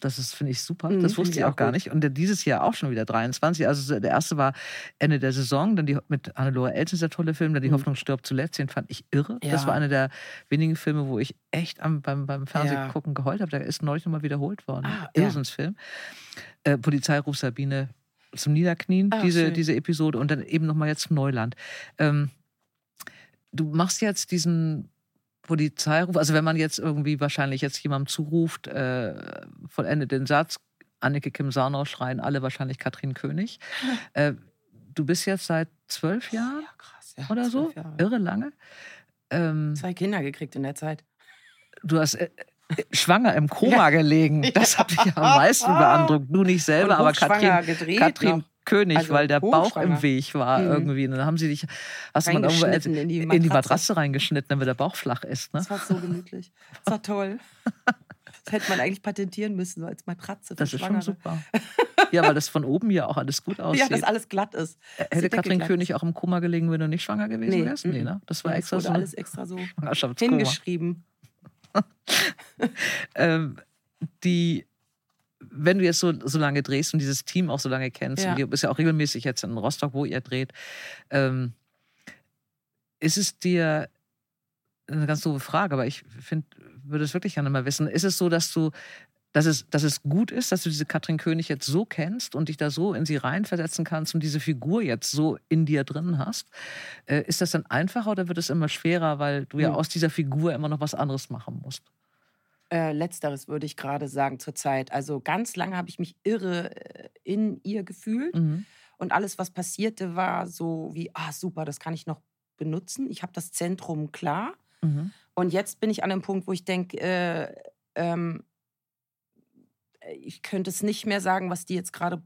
Das ist, finde ich, super.
Mhm,
das wusste
ich auch
auch gar nicht. Und dieses Jahr auch schon wieder 23. Also der erste war Ende der Saison, dann die mit Hannelore Elsens der tolle Film, dann Die
Mhm.
Hoffnung stirbt zuletzt. Den fand ich irre. Das
Ja.
war einer der wenigen Filme, wo ich echt am, beim, beim Fernsehen
Ja.
gucken geheult habe. Der ist neulich nochmal wiederholt worden.
Ah, ja.
Irrsinnsfilm. Äh, Polizeiruf Sabine zum Niederknien,
Ah,
diese,
schön.
diese Episode. Und dann eben nochmal jetzt Neuland. Ähm, du machst jetzt diesen Polizeiruf, also wenn man jetzt irgendwie wahrscheinlich jetzt jemandem zuruft, äh, vollendet den Satz, Annike Kim Sarnau schreien alle wahrscheinlich Katrin König. Äh, du bist jetzt seit zwölf Jahren
Ja, krass. Ja,
oder so,
Jahre.
irre lange. Ähm,
Zwei Kinder gekriegt in der Zeit.
du hast äh, äh, schwanger im Koma *laughs*
Ja.
gelegen. Das hat mich am meisten *laughs* beeindruckt. Du nicht selber, aber Katrin,
gedreht
Katrin
noch.
König,
Also
weil der Bauch im Weg war
Mhm.
irgendwie. Und dann haben sie dich, hast mal irgendwo
in die
in die
Matratze.
Reingeschnitten, damit der Bauch flach ist. Ne?
Das war so gemütlich. Das war toll. Das hätte man eigentlich patentieren müssen, so als Matratze für
Das ist schon
Schwangere.
super. Ja, weil das von oben ja auch alles gut aussieht. *laughs*
Ja, dass alles glatt ist.
Hätte Katrin König auch im Koma gelegen, wenn du nicht schwanger gewesen
Nee,
wärst? Nee, ne? Das war
Ja,
extra
das
so
alles extra so hingeschrieben. *laughs*
ähm, die, wenn du jetzt so, so lange drehst und dieses Team auch so lange kennst,
Ja.
und du bist ja auch regelmäßig jetzt in Rostock, wo ihr dreht, ähm, ist es dir eine ganz doofe Frage, aber ich finde, würde es wirklich gerne mal wissen, ist es so, dass du dass es, dass es gut ist, dass du diese Katrin König jetzt so kennst und dich da so in sie reinversetzen kannst und diese Figur jetzt so in dir drin hast. Äh, ist das dann einfacher oder wird es immer schwerer, weil du ja
Hm.
aus dieser Figur immer noch was anderes machen musst?
Äh, letzteres würde ich gerade sagen zurzeit. Also ganz lange habe ich mich irre äh, in ihr gefühlt.
Mhm.
Und alles, was passierte, war so wie, ah, super, das kann ich noch benutzen. Ich habe das Zentrum klar.
Mhm.
Und jetzt bin ich an einem Punkt, wo ich denke, äh, ähm, ich könnte es nicht mehr sagen, was die jetzt gerade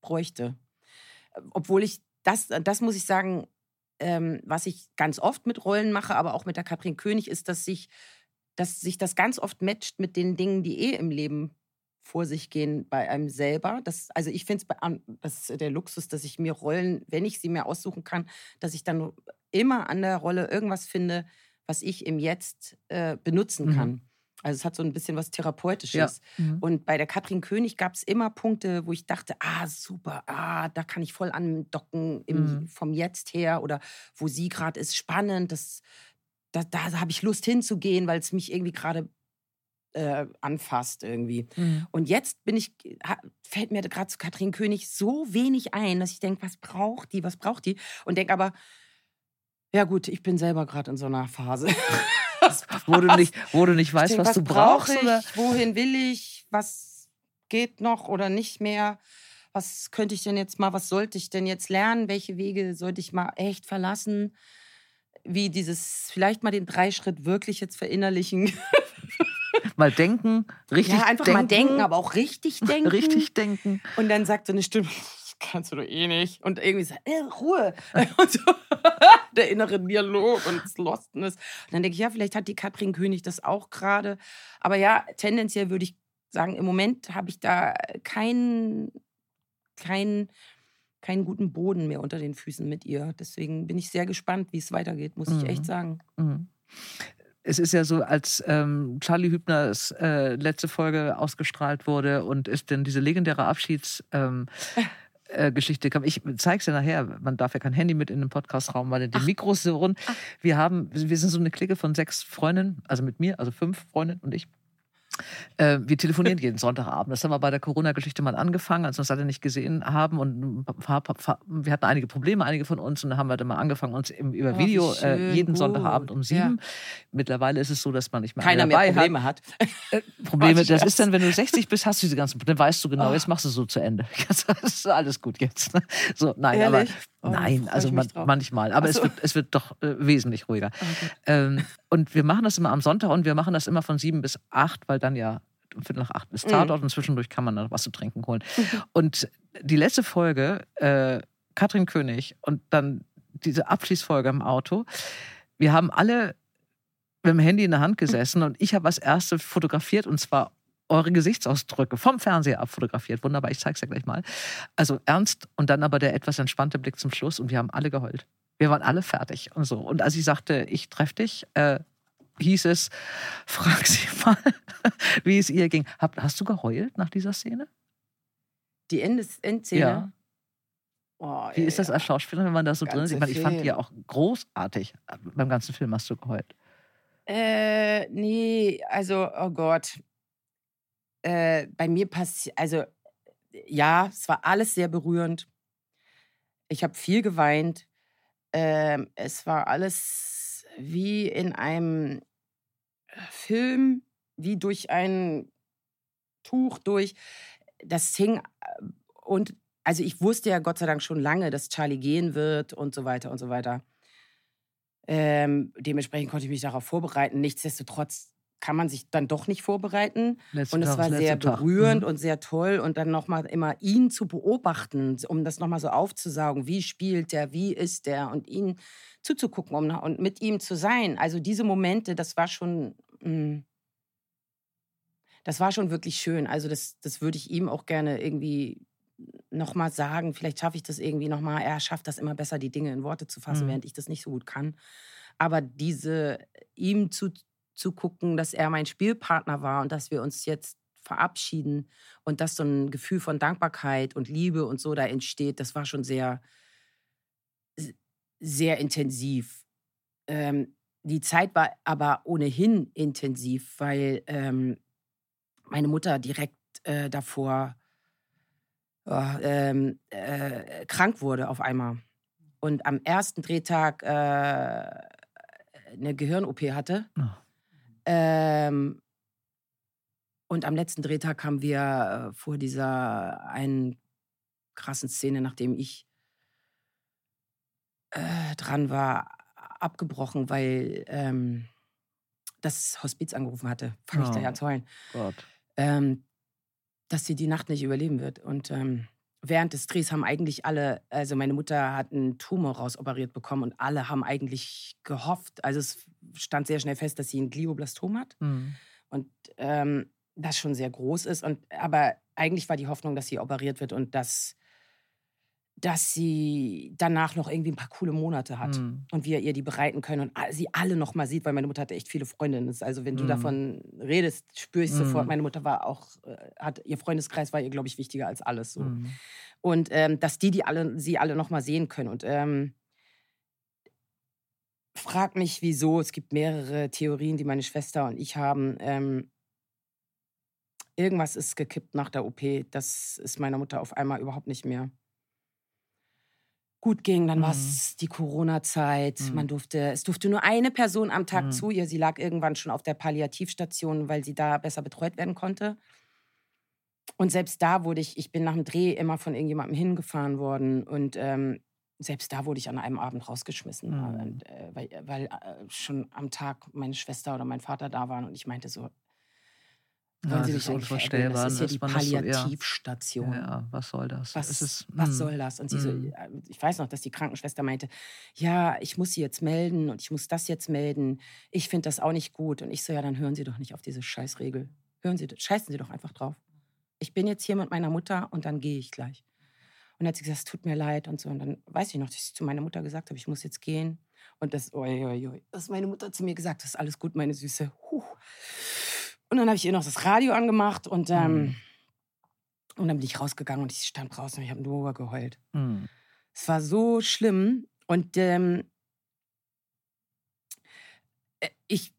bräuchte. Obwohl ich, das, das muss ich sagen, ähm, was ich ganz oft mit Rollen mache, aber auch mit der Katrin König, ist, dass sich, dass sich das ganz oft matcht mit den Dingen, die eh im Leben vor sich gehen bei einem selber. Das, also ich finde es, der Luxus, dass ich mir Rollen, wenn ich sie mir aussuchen kann, dass ich dann immer an der Rolle irgendwas finde, was ich im Jetzt äh, benutzen
Mhm.
kann. Also es hat so ein bisschen was Therapeutisches.
Ja. Mhm.
Und bei der Katrin König gab es immer Punkte, wo ich dachte, ah, super, ah, da kann ich voll andocken im,
Mhm.
vom Jetzt her oder wo sie gerade ist, spannend, das, da, da habe ich Lust hinzugehen, weil es mich irgendwie gerade äh, anfasst irgendwie.
Mhm.
Und jetzt bin ich, fällt mir gerade zu Katrin König so wenig ein, dass ich denke, was braucht die, was braucht die? Und denke aber, ja gut, ich bin selber gerade in so einer Phase. *laughs*
Wo du nicht, wo du nicht
Ich
weißt,
denk,
was, du
brauch
brauchst.
ich,
Oder?
wohin will ich, was geht noch oder nicht mehr? Was könnte ich denn jetzt mal, was sollte ich denn jetzt lernen? Welche Wege sollte ich mal echt verlassen? Wie dieses, vielleicht mal den Dreischritt wirklich jetzt verinnerlichen. *laughs*
Mal denken, richtig
ja, einfach
denken.
mal denken, aber auch richtig *laughs* denken.
Richtig denken.
Und dann sagt so eine Stimme, *laughs* das kannst du doch eh nicht. Und irgendwie so, äh, Ruhe. Und so, der innere Dialog und das Lostness. Und dann denke ich, ja, vielleicht hat die Katrin König das auch gerade. Aber ja, tendenziell würde ich sagen, im Moment habe ich da keinen, keinen, keinen guten Boden mehr unter den Füßen mit ihr. Deswegen bin ich sehr gespannt, wie es weitergeht, muss ich
Mhm.
echt sagen.
Mhm. Es ist ja so, als ähm, Charlie Hübners äh, letzte Folge ausgestrahlt wurde und es denn diese legendäre Abschiedsgeschichte ähm, *laughs* äh, Geschichte kam. Ich zeig's dir nachher. Man darf ja kein Handy mit in den Podcastraum, weil die Mikros so rund. Wir haben, wir sind so eine Clique von sechs Freundinnen, also mit mir, also fünf Freundinnen und ich. Äh, wir telefonieren jeden Sonntagabend. Das haben wir bei der Corona-Geschichte mal angefangen, als wir uns alle nicht gesehen haben. Und wir hatten einige Probleme, einige von uns. Und dann haben wir dann mal angefangen, uns im, über
Oh,
Video äh,
schön,
jeden
gut.
Sonntagabend um
Ja.
sieben. Mittlerweile ist es so, dass man nicht mehr
Keiner mehr Probleme hat.
Hat. Probleme,
Quatsch,
das ist dann, wenn du 60 bist, hast du diese ganzen Probleme. Dann weißt du genau,
Oh.
jetzt machst du so zu Ende. *laughs* Jetzt ist alles gut jetzt. ne? So, nein,
Ehrlich?
aber
Oh,
nein, also man, manchmal. Aber
Ach
es,
so.
wird, es wird doch äh, wesentlich ruhiger.
Oh, gut.
Ähm, und wir machen das immer am Sonntag und wir machen das immer von sieben bis acht, weil dann ja um Viertel nach acht ist
Mhm.
Tatort und zwischendurch kann man dann was zu trinken holen. Und die letzte Folge, äh, Katrin König und dann diese Abschließfolge im Auto, wir haben alle mit dem Handy in der Hand gesessen und ich habe als erste fotografiert und zwar eure Gesichtsausdrücke vom Fernseher abfotografiert. Wunderbar, ich zeig's ja gleich mal. Also ernst und dann aber der etwas entspannte Blick zum Schluss und wir haben alle geheult. Wir waren alle fertig und so. Und als ich sagte, ich treffe dich, äh, hieß es, *laughs* frag sie mal, *laughs* wie es ihr ging. Hab, hast du geheult nach dieser Szene?
Die Endes Endszene.
Ja.
Oh,
Wie ist das als Schauspielerin, wenn man da so drin ist?
Ganze
Ich meine, ich fand die ja auch großartig. Beim ganzen Film hast du geheult.
Äh, nee, also, oh Gott. Äh, bei mir passiert, also, ja, es war alles sehr berührend. Ich habe viel geweint. Ähm, es war alles wie in einem Film, wie durch ein Tuch durch. Das hing äh, und also ich wusste ja Gott sei Dank schon lange, dass Charlie gehen wird und so weiter und so weiter. Ähm, dementsprechend konnte ich mich darauf vorbereiten. Nichtsdestotrotz kann man sich dann doch nicht vorbereiten.
Letzter
Und es war sehr berührend
Mhm.
und sehr toll. Und dann nochmal immer ihn zu beobachten, um das nochmal so aufzusaugen. Wie spielt der, wie ist der? Und ihn zuzugucken um, und mit ihm zu sein. Also diese Momente, das war schon. mm, das war schon wirklich schön. Also das, das würde ich ihm auch gerne irgendwie nochmal sagen. Vielleicht schaffe ich das irgendwie nochmal. Er schafft das immer besser, die Dinge in Worte zu fassen,
Mhm.
während ich das nicht so gut kann. Aber diese, ihm zuzugucken, dass er mein Spielpartner war und dass wir uns jetzt verabschieden und dass so ein Gefühl von Dankbarkeit und Liebe und so da entsteht, das war schon sehr, sehr intensiv. Ähm, die Zeit war aber ohnehin intensiv, weil ähm, meine Mutter direkt äh, davor ja, ähm, äh, krank wurde auf einmal und am ersten Drehtag äh, eine Gehirn-OP hatte.
Ah.
Ähm, und am letzten Drehtag haben wir äh, vor dieser einen krassen Szene, nachdem ich äh, dran war, abgebrochen, weil ähm, das Hospiz angerufen hatte. Fange ich
Oh.
gleich an zu heulen
Gott.
ähm, dass sie die Nacht nicht überleben wird. Und ähm, während des Drehs haben eigentlich alle, also meine Mutter hat einen Tumor rausoperiert bekommen und alle haben eigentlich gehofft, also es stand sehr schnell fest, dass sie ein Glioblastom hat
Mhm.
und ähm, das schon sehr groß ist. Und, aber eigentlich war die Hoffnung, dass sie operiert wird und dass dass sie danach noch irgendwie ein paar coole Monate hat
Mhm.
und wir ihr die bereiten können und sie alle noch mal sieht, weil meine Mutter hatte echt viele Freundinnen. Also wenn du
Mhm.
davon redest, spüre ich sofort.
Mhm.
Meine Mutter war auch, äh, hat ihr Freundeskreis war ihr, glaube ich, wichtiger als alles so.
Mhm.
Und ähm, dass die, die alle, sie alle noch mal sehen können. Und ähm, frag mich, wieso. Es gibt mehrere Theorien, die meine Schwester und ich haben. Ähm, irgendwas ist gekippt nach der OP. Das ist meiner Mutter auf einmal überhaupt nicht mehr gut ging. Dann
Mhm.
war es die Corona-Zeit.
Mhm.
Man durfte, es durfte nur eine Person am Tag
Mhm.
zu ihr. Sie lag irgendwann schon auf der Palliativstation, weil sie da besser betreut werden konnte. Und selbst da wurde ich, ich bin nach dem Dreh immer von irgendjemandem hingefahren worden und ähm, selbst da wurde ich an einem Abend rausgeschmissen,
Mhm.
und, äh, weil, weil äh, schon am Tag meine Schwester oder mein Vater da waren und ich meinte so, wollen
es
Sie
ist
eigentlich veräppeln?
unvorstellbar,
Das ist ja die
das so- ja.
Palliativstation.
Ja, was soll das?
Was,
ist,
was
mhm.
soll das? Und sie so,
Mhm.
äh, ich weiß noch, dass die Krankenschwester meinte, ja, ich muss sie jetzt melden und ich muss das jetzt melden. Ich finde das auch nicht gut. Und ich so, ja, dann hören Sie doch nicht auf diese Scheißregel. Hören Sie, scheißen Sie doch einfach drauf. Ich bin jetzt hier mit meiner Mutter und dann gehe ich gleich. Und dann hat sie gesagt, es tut mir leid und so. Und dann weiß ich noch, dass ich zu meiner Mutter gesagt habe, ich muss jetzt gehen. Und das, oi, oi, oi, dass meine Mutter zu mir gesagt hat, das ist alles gut, meine Süße. Huh. Und dann habe ich ihr noch das Radio angemacht und, ähm,
Mhm.
und dann bin ich rausgegangen und ich stand draußen und ich habe nur geheult.
Mhm.
Es war so schlimm. Und ähm, äh, ich,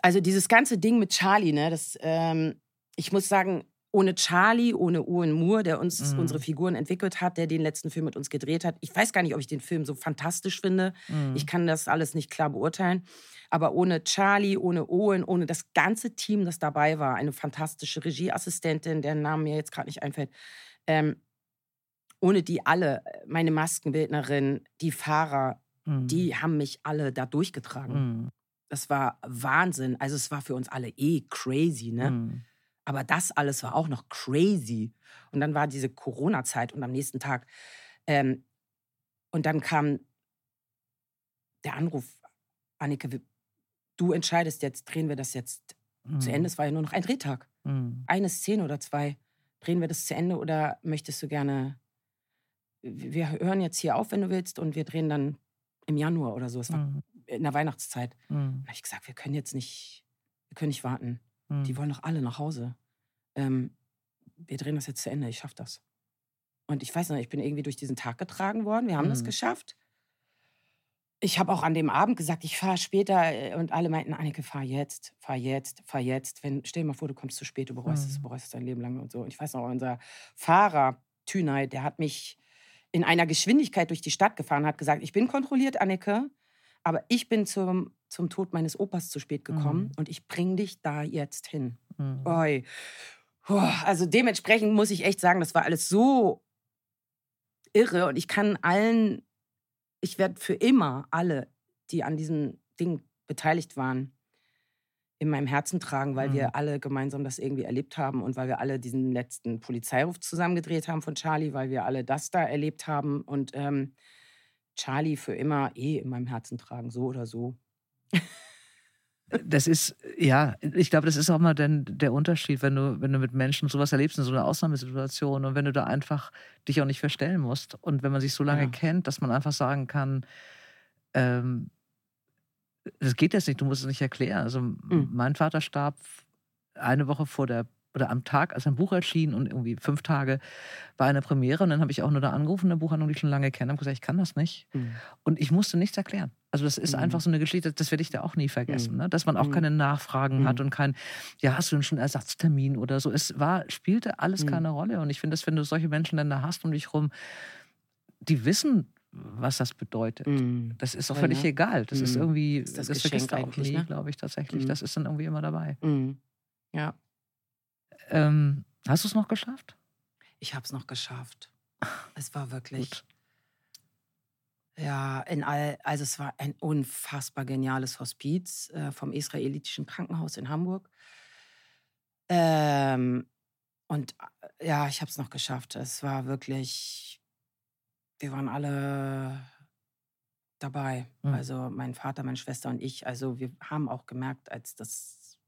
also dieses ganze Ding mit Charlie, ne, das, ähm, ich muss sagen, ohne Charlie, ohne Owen Moore, der uns
Mhm.
unsere Figuren entwickelt hat, der den letzten Film mit uns gedreht hat. Ich weiß gar nicht, ob ich den Film so fantastisch finde.
Mhm.
Ich kann das alles nicht klar beurteilen. Aber ohne Charlie, ohne Owen, ohne das ganze Team, das dabei war, eine fantastische Regieassistentin, deren Name mir jetzt gerade nicht einfällt, ähm, ohne die alle, meine Maskenbildnerin, die Fahrer,
Mhm.
die haben mich alle da durchgetragen.
Mhm.
Das war Wahnsinn. Also es war für uns alle eh crazy, ne?
Mhm.
Aber das alles war auch noch crazy. Und dann war diese Corona-Zeit und am nächsten Tag. Ähm, und dann kam der Anruf, Annike, du entscheidest jetzt, drehen wir das jetzt zu
Mhm.
Ende? Es war ja nur noch ein Drehtag.
Mhm.
Eine Szene oder zwei. Drehen wir das zu Ende oder möchtest du gerne. Wir hören jetzt hier auf, wenn du willst, und wir drehen dann im Januar oder so. Es war
Mhm.
in der Weihnachtszeit.
Mhm.
Da habe ich gesagt, wir können jetzt nicht, wir können nicht warten.
Mhm.
Die wollen doch alle nach Hause. Ähm, wir drehen das jetzt zu Ende, ich schaffe das. Und ich weiß noch, ich bin irgendwie durch diesen Tag getragen worden. Wir haben das
Mhm.
geschafft. Ich habe auch an dem Abend gesagt, ich fahre später. äh, Und alle meinten, Annike, fahr jetzt, fahr jetzt, fahr jetzt. Wenn, stell dir mal vor, du kommst zu spät, du bereust es, du
Mhm.
bereust es dein Leben lang und so. Und ich weiß noch, unser Fahrer, Tünay, der hat mich in einer Geschwindigkeit durch die Stadt gefahren, hat gesagt, ich bin kontrolliert, Annike, aber ich bin zum, zum Tod meines Opas zu spät gekommen
Mhm.
und ich bring dich da jetzt hin.
Mhm.
Oi. Also dementsprechend muss ich echt sagen, das war alles so irre und ich kann allen, ich werde für immer alle, die an diesem Ding beteiligt waren, in meinem Herzen tragen, weil
Mhm.
wir alle gemeinsam das irgendwie erlebt haben und weil wir alle diesen letzten Polizeiruf zusammengedreht haben von Charlie, weil wir alle das da erlebt haben und ähm, Charlie für immer eh in meinem Herzen tragen, so oder so.
Das ist, ja, ich glaube, das ist auch mal dann der Unterschied, wenn du, wenn du mit Menschen sowas erlebst in so einer Ausnahmesituation und wenn du da einfach dich auch nicht verstellen musst. Und wenn man sich so lange
Ja.
kennt, dass man einfach sagen kann, ähm, das geht jetzt nicht, du musst es nicht erklären. Also
Mhm.
mein Vater starb eine Woche vor der oder am Tag, als ein Buch erschien und irgendwie fünf Tage war eine Premiere und dann habe ich auch nur da angerufen, eine Buchhandlung, die ich schon lange kenne, und gesagt, ich kann das nicht. Und ich musste nichts erklären. Also das ist
Mhm.
einfach so eine Geschichte, das werde ich da auch nie vergessen,
Mhm.
ne? dass man auch
Mhm.
keine Nachfragen
Mhm.
hat und kein, ja, hast du denn schon einen Ersatztermin oder so. Es war, spielte alles
Mhm.
keine Rolle. Und ich finde, dass wenn du solche Menschen dann da hast um dich rum, die wissen, was das bedeutet.
Mhm.
Das ist auch völlig
ne?
egal. Das ist irgendwie,
Ist das
das, vergisst du auch nie,
ne?
glaube ich tatsächlich. Das ist dann irgendwie immer dabei.
Ja,
Ähm, hast du es noch geschafft?
ich habe es noch geschafft. *laughs* Es war wirklich.
Gut.
Ja, in all, also es war ein unfassbar geniales Hospiz äh, vom israelitischen Krankenhaus in Hamburg. Ähm, und äh, ja, ich habe es noch geschafft. Es war wirklich, wir waren alle dabei.
Mhm.
Also mein Vater, meine Schwester und ich. Also wir haben auch gemerkt, als das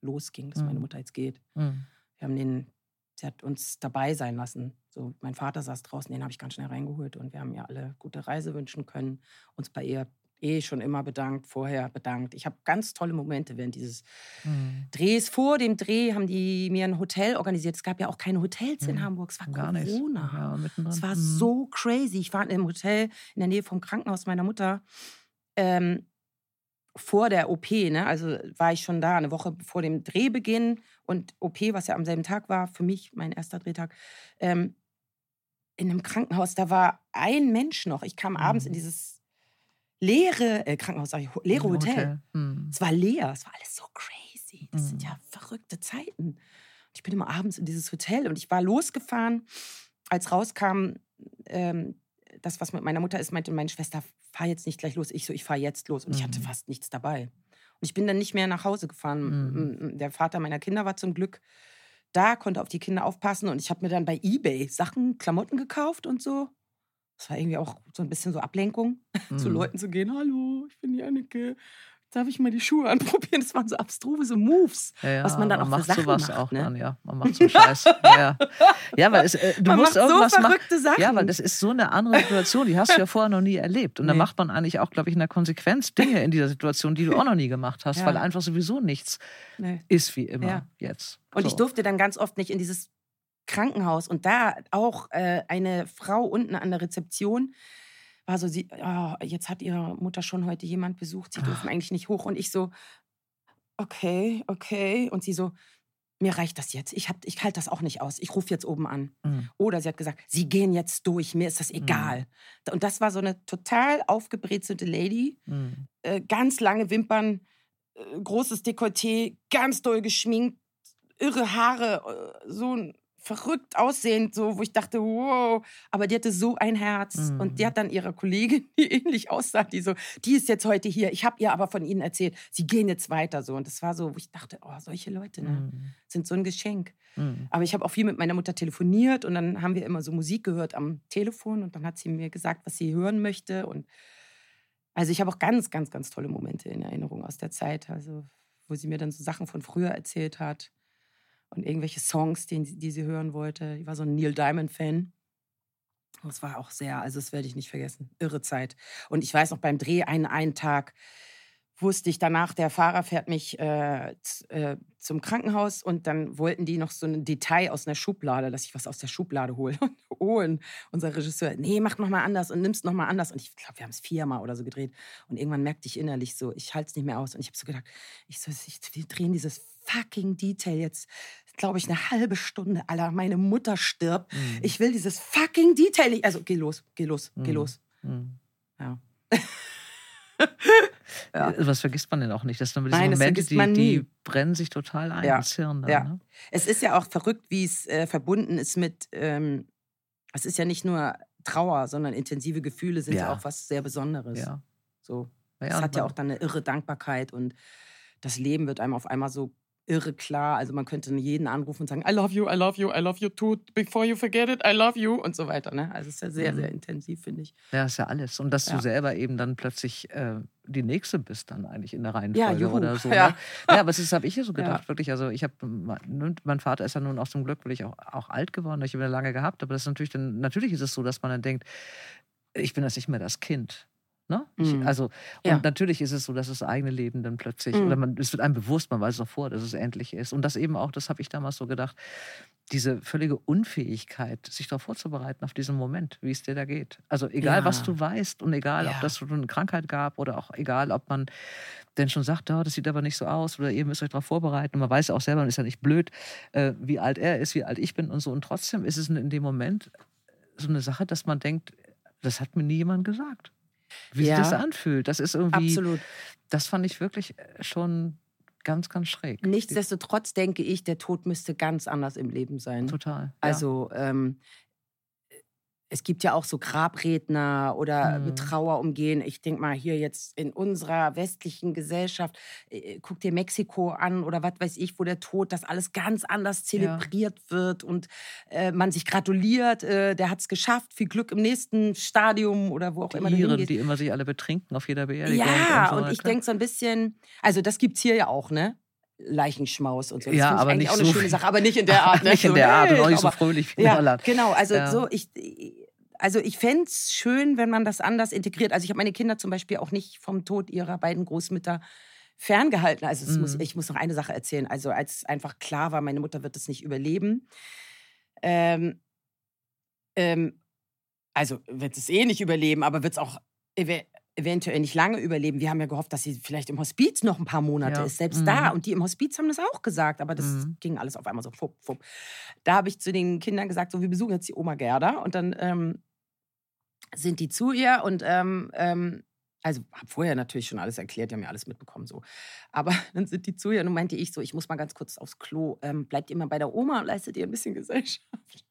losging, dass meine
Mhm.
Mutter jetzt geht.
Mhm.
Wir haben den sie hat uns dabei sein lassen. So, mein Vater saß draußen, den habe ich ganz schnell reingeholt und wir haben ihr alle gute Reise wünschen können, uns bei ihr eh schon immer bedankt, vorher bedankt. Ich habe ganz tolle Momente während dieses mhm. Drehs. Vor dem Dreh haben die mir ein Hotel organisiert. Es gab ja auch keine Hotels mhm. in Hamburg. Es war Gar Corona. Ja, es war mhm. so crazy. Ich war im Hotel in der Nähe vom Krankenhaus meiner Mutter. Ähm, vor der OP, ne? also war ich schon da, eine Woche vor dem Drehbeginn und OP, was ja am selben Tag war, für mich mein erster Drehtag, ähm, in einem Krankenhaus, da war ein Mensch noch. Ich kam abends in mhm. dieses leere äh, Krankenhaus, sag ich, leere Hotel. Hotel. Hm. Es war leer, es war alles so crazy. Das hm. sind ja verrückte Zeiten. Ich bin immer abends in dieses Hotel und ich war losgefahren, als rauskam, ähm, das, was mit meiner Mutter ist, meinte meine Schwester, fahr jetzt nicht gleich los. Ich so, ich fahr jetzt los. Und ich hatte mhm. fast nichts dabei. Und ich bin dann nicht mehr nach Hause gefahren. Mhm. Der Vater meiner Kinder war zum Glück da, konnte auf die Kinder aufpassen. Und ich habe mir dann bei Ebay Sachen, Klamotten gekauft und so. Das war irgendwie auch so ein bisschen so Ablenkung, *laughs* mhm. zu Leuten zu gehen. Hallo, ich bin die Anneke. Darf ich mal die Schuhe *laughs* anprobieren? Das waren so abstruse Moves, ja, ja, was man dann auch
man
für Sachen
sowas
macht.
auch
ne?
dann, ja. Man macht so Scheiß. *laughs* ja. ja, weil es, äh, du
man
musst
macht
irgendwas
so verrückte
machen.
Sachen.
Ja, weil das ist so eine andere Situation, die hast du ja *laughs* vorher noch nie erlebt. Und nee. dann macht man eigentlich auch, glaube ich, in der Konsequenz Dinge in dieser Situation, die du auch noch nie gemacht hast, ja. weil einfach sowieso nichts nee. ist wie immer jetzt.
Und so. ich durfte dann ganz oft nicht in dieses Krankenhaus. Und da auch äh, eine Frau unten an der Rezeption war so, sie, oh, jetzt hat ihre Mutter schon heute jemand besucht, sie dürfen Ach. eigentlich nicht hoch. Und ich so, okay, okay. Und sie so, mir reicht das jetzt. Ich, ich halte das auch nicht aus. Ich rufe jetzt oben an. Mhm. Oder sie hat gesagt, sie gehen jetzt durch, mir ist das egal. Mhm. Und das war so eine total aufgebrezelte Lady. Mhm. Äh, ganz lange Wimpern, äh, großes Dekolleté, ganz doll geschminkt, irre Haare, äh, so ein verrückt aussehend, so, wo ich dachte, wow, aber die hatte so ein Herz. Mhm. Und die hat dann ihrer Kollegin, *laughs* die ähnlich aussah, die so, die ist jetzt heute hier. Ich habe ihr aber von ihnen erzählt, sie gehen jetzt weiter so. Und das war so, wo ich dachte, oh, solche Leute ne, mhm. sind so ein Geschenk. Mhm. Aber ich habe auch viel mit meiner Mutter telefoniert und dann haben wir immer so Musik gehört am Telefon und dann hat sie mir gesagt, was sie hören möchte. Und also ich habe auch ganz, ganz, ganz tolle Momente in Erinnerung aus der Zeit, also wo sie mir dann so Sachen von früher erzählt hat und irgendwelche Songs, die, die sie hören wollte. Ich war so ein Neil Diamond-Fan. Das war auch sehr, also das werde ich nicht vergessen. Irre Zeit. Und ich weiß noch beim Dreh einen, einen Tag, wusste ich danach, der Fahrer fährt mich äh, äh, zum Krankenhaus und dann wollten die noch so ein Detail aus einer Schublade, dass ich was aus der Schublade hole. oh, *laughs* und unser Regisseur, nee, mach noch mal anders und nimm's noch mal anders. Und ich glaube, wir haben es viermal oder so gedreht. Und irgendwann merkte ich innerlich so, ich halte es nicht mehr aus. Und ich habe so gedacht, ich so, ich, wir drehen dieses fucking Detail jetzt, glaube ich, eine halbe Stunde. Alter, meine Mutter stirbt. Mhm. Ich will dieses fucking Detail nicht. Also geh los, geh los, geh mhm. los. Mhm. Ja.
Ja. Was vergisst man denn auch nicht? Das sind diese Nein, Momente, die, die, brennen sich total ein
ja.
ins Hirn. Dann,
ja.
Ne?
Es ist ja auch verrückt, wie es äh, verbunden ist mit, ähm, es ist ja nicht nur Trauer, sondern intensive Gefühle sind ja, auch was sehr Besonderes. Ja. So. Es hat ja auch dann eine irre Dankbarkeit und das Leben wird einem auf einmal so irre klar. Also man könnte jeden anrufen und sagen, I love you, I love you, I love you too. Before you forget it, I love you und so weiter. Ne? Also es ist ja sehr, mhm. sehr intensiv, finde ich.
Ja, ist ja alles. Und dass ja. du selber eben dann plötzlich äh, die Nächste bist dann eigentlich in der Reihenfolge ja, oder so. *laughs* Ja, ne? ja aber das habe ich ja so gedacht, ja. wirklich. Also ich habe, mein Vater ist ja nun aus dem Glück wirklich auch, auch alt geworden, ich habe ihn lange gehabt, aber das ist natürlich dann, natürlich ist es so, dass man dann denkt, ich bin das nicht mehr das Kind. Ne? Ich, mhm. also, und ja. natürlich ist es so, dass das eigene Leben dann plötzlich, mhm. oder man, es wird einem bewusst, man weiß es auch vor, dass es endlich ist. Und das eben auch, das habe ich damals so gedacht, diese völlige Unfähigkeit, sich darauf vorzubereiten, auf diesen Moment, wie es dir da geht. Also egal, ja. was du weißt und egal, ja. ob das eine Krankheit gab oder auch egal, ob man denn schon sagt, oh, das sieht aber nicht so aus oder ihr müsst euch darauf vorbereiten. Und man weiß auch selber, man ist ja nicht blöd, äh, wie alt er ist, wie alt ich bin und so. Und trotzdem ist es in dem Moment so eine Sache, dass man denkt, das hat mir nie jemand gesagt wie ja. sich das anfühlt. Das ist irgendwie. Absolut. Das fand ich wirklich äh, schon ganz, ganz schräg.
Nichtsdestotrotz denke ich, der Tod müsste ganz anders im Leben sein.
Total.
Also ähm, es gibt ja auch so Grabredner oder mhm. mit Trauer umgehen. Ich denke mal, hier jetzt in unserer westlichen Gesellschaft, äh, guck dir Mexiko an oder was weiß ich, wo der Tod, das alles ganz anders zelebriert ja. wird und äh, man sich gratuliert, äh, der hat es geschafft, viel Glück im nächsten Stadium oder wo auch
die
immer
Iren, die immer sich alle betrinken auf jeder Beerdigung.
Ja, und, so und ich denke so ein bisschen, also das gibt es hier ja auch, ne? Leichenschmaus und so.
Das ja, aber nicht
auch
so
eine schöne Sache, aber nicht in *laughs* der Art.
Ne? nicht in der Art und auch nicht so fröhlich wie
ja,
Holland.
Genau, also ja. so ich also ich fände es schön, wenn man das anders integriert. Also ich habe meine Kinder zum Beispiel auch nicht vom Tod ihrer beiden Großmütter ferngehalten. Also mhm. muss, ich muss noch eine Sache erzählen. Also als einfach klar war, meine Mutter wird es nicht überleben. Ähm, ähm, also wird es eh nicht überleben, aber wird es auch eventuell nicht lange überleben. Wir haben ja gehofft, dass sie vielleicht im Hospiz noch ein paar Monate ja. ist, selbst mhm. da. Und die im Hospiz haben das auch gesagt, aber das mhm. ging alles auf einmal so fupp, fupp. Da habe ich zu den Kindern gesagt, so wir besuchen jetzt die Oma Gerda und dann ähm, sind die zu ihr und ähm, ähm, also habe vorher natürlich schon alles erklärt, die haben ja alles mitbekommen so. Aber *laughs* dann sind die zu ihr und meinte ich so, ich muss mal ganz kurz aufs Klo. Ähm, bleibt ihr mal bei der Oma und leistet ihr ein bisschen *laughs* Gesellschaft.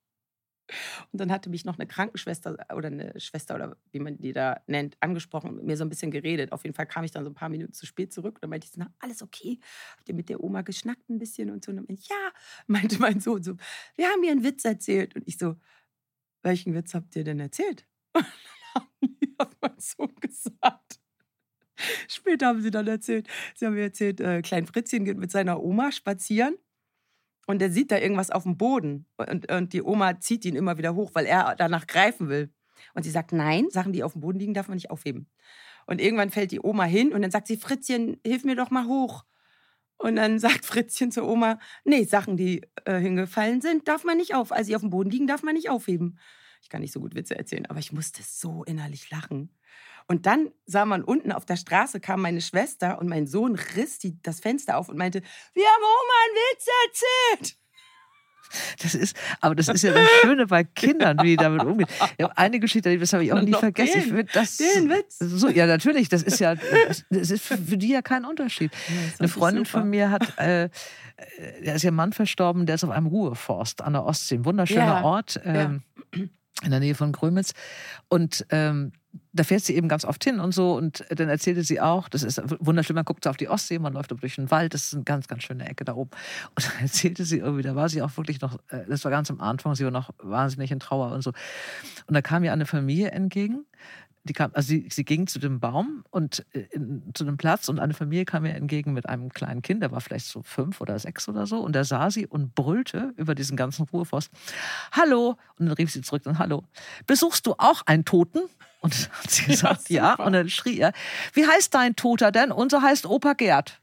Und dann hatte mich noch eine Krankenschwester oder eine Schwester oder wie man die da nennt, angesprochen und mit mir so ein bisschen geredet. Auf jeden Fall kam ich dann so ein paar Minuten zu spät zurück. Und dann meinte ich so, na, alles okay? Habt ihr mit der Oma geschnackt ein bisschen und so? Und dann ja, *laughs* meinte mein Sohn so, wir haben ihr einen Witz erzählt. Und ich so, welchen Witz habt ihr denn erzählt? *laughs* Und dann hat mein Sohn gesagt. Später haben sie dann erzählt, sie haben mir erzählt, äh, Klein Fritzchen geht mit seiner Oma spazieren und er sieht da irgendwas auf dem Boden und, und die Oma zieht ihn immer wieder hoch, weil er danach greifen will. Und sie sagt, nein, Sachen, die auf dem Boden liegen, darf man nicht aufheben. Und irgendwann fällt die Oma hin und dann sagt sie, Fritzchen, hilf mir doch mal hoch. Und dann *laughs* sagt Fritzchen zur Oma, nee, Sachen, die äh, hingefallen sind, darf man nicht auf. Also die auf dem Boden liegen, darf man nicht aufheben. Ich kann nicht so gut Witze erzählen, aber ich musste so innerlich lachen. Und dann sah man unten auf der Straße kam meine Schwester und mein Sohn riss die, das Fenster auf und meinte, wir haben Oma einen Witz erzählt. *laughs*
Das ist, aber das ist ja das Schöne bei Kindern, wie die damit umgehen. Ich habe eine Geschichte, das habe ich auch nie vergessen.
Den,
ich das,
den Witz.
So, ja, natürlich, das ist ja, das ist für die ja kein Unterschied. Ja, Eine Freundin von mir hat, äh, da ist ihr Mann verstorben, der ist auf einem Ruheforst an der Ostsee, ein wunderschöner ja. Ort. Ähm, ja in der Nähe von Grömitz. Und ähm, da fährt sie eben ganz oft hin und so. Und dann erzählte sie auch, das ist wunderschön, man guckt so auf die Ostsee, man läuft durch den Wald, das ist eine ganz, ganz schöne Ecke da oben. Und dann *laughs* erzählte sie irgendwie, da war sie auch wirklich noch, äh, das war ganz am Anfang, sie war noch wahnsinnig in Trauer und so. Und da kam ihr eine Familie entgegen, die kam, also sie, sie ging zu dem Baum und äh, in, zu dem Platz und eine Familie kam ihr entgegen mit einem kleinen Kind, der war vielleicht so fünf oder sechs oder so, und der sah sie und brüllte über diesen ganzen Ruheforst: Hallo! Und dann rief sie zurück dann Hallo. Besuchst du auch einen Toten? Und dann hat sie *laughs* gesagt, ja. ja. Und dann schrie er: Wie heißt dein Toter denn? Unser heißt Opa Gerd.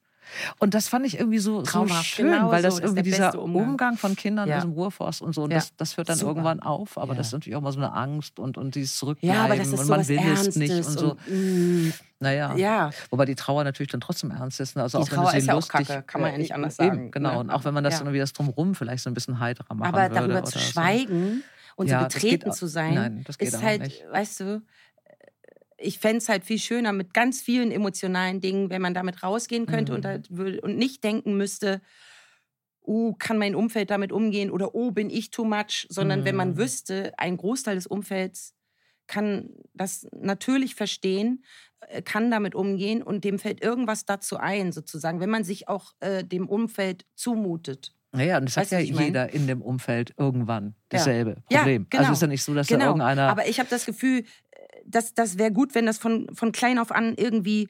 Und das fand ich irgendwie so, so schön, genau weil das so, irgendwie das dieser Umgang. Umgang. von Kindern ja. aus dem Ruhrforst und so, und ja. das, das hört dann Super. irgendwann auf. Aber ja. das ist natürlich auch mal so eine Angst und, und dieses Zurückbleiben ja, aber das ist und man will es nicht und so. Und, mm, naja. Ja. Wobei die Trauer natürlich dann trotzdem ernst ist. Ne? Also
die
auch
Trauer
wenn
ist ja auch kacke, kann man ja nicht anders sagen. Eben,
genau. Ne? Und auch wenn man das dann wieder das Drumherum vielleicht so ein bisschen heiterer machen
aber
würde.
Aber darüber zu schweigen so. und so betreten zu sein, Nein, ist halt, nicht. weißt du, ich fände es halt viel schöner mit ganz vielen emotionalen Dingen, wenn man damit rausgehen könnte mhm. und, da, und nicht denken müsste, oh, kann mein Umfeld damit umgehen oder oh, bin ich too much, sondern mhm. wenn man mhm. wüsste, ein Großteil des Umfelds kann das natürlich verstehen, äh, kann damit umgehen und dem fällt irgendwas dazu ein, sozusagen, wenn man sich auch äh, dem Umfeld zumutet.
Naja, und das weißt hat ja jeder in dem Umfeld irgendwann dasselbe
ja.
Problem.
Ja, genau.
Also ist ja nicht so, dass
genau.
da irgendeiner.
Aber ich habe das Gefühl, das, das wäre gut, wenn das von, von klein auf an irgendwie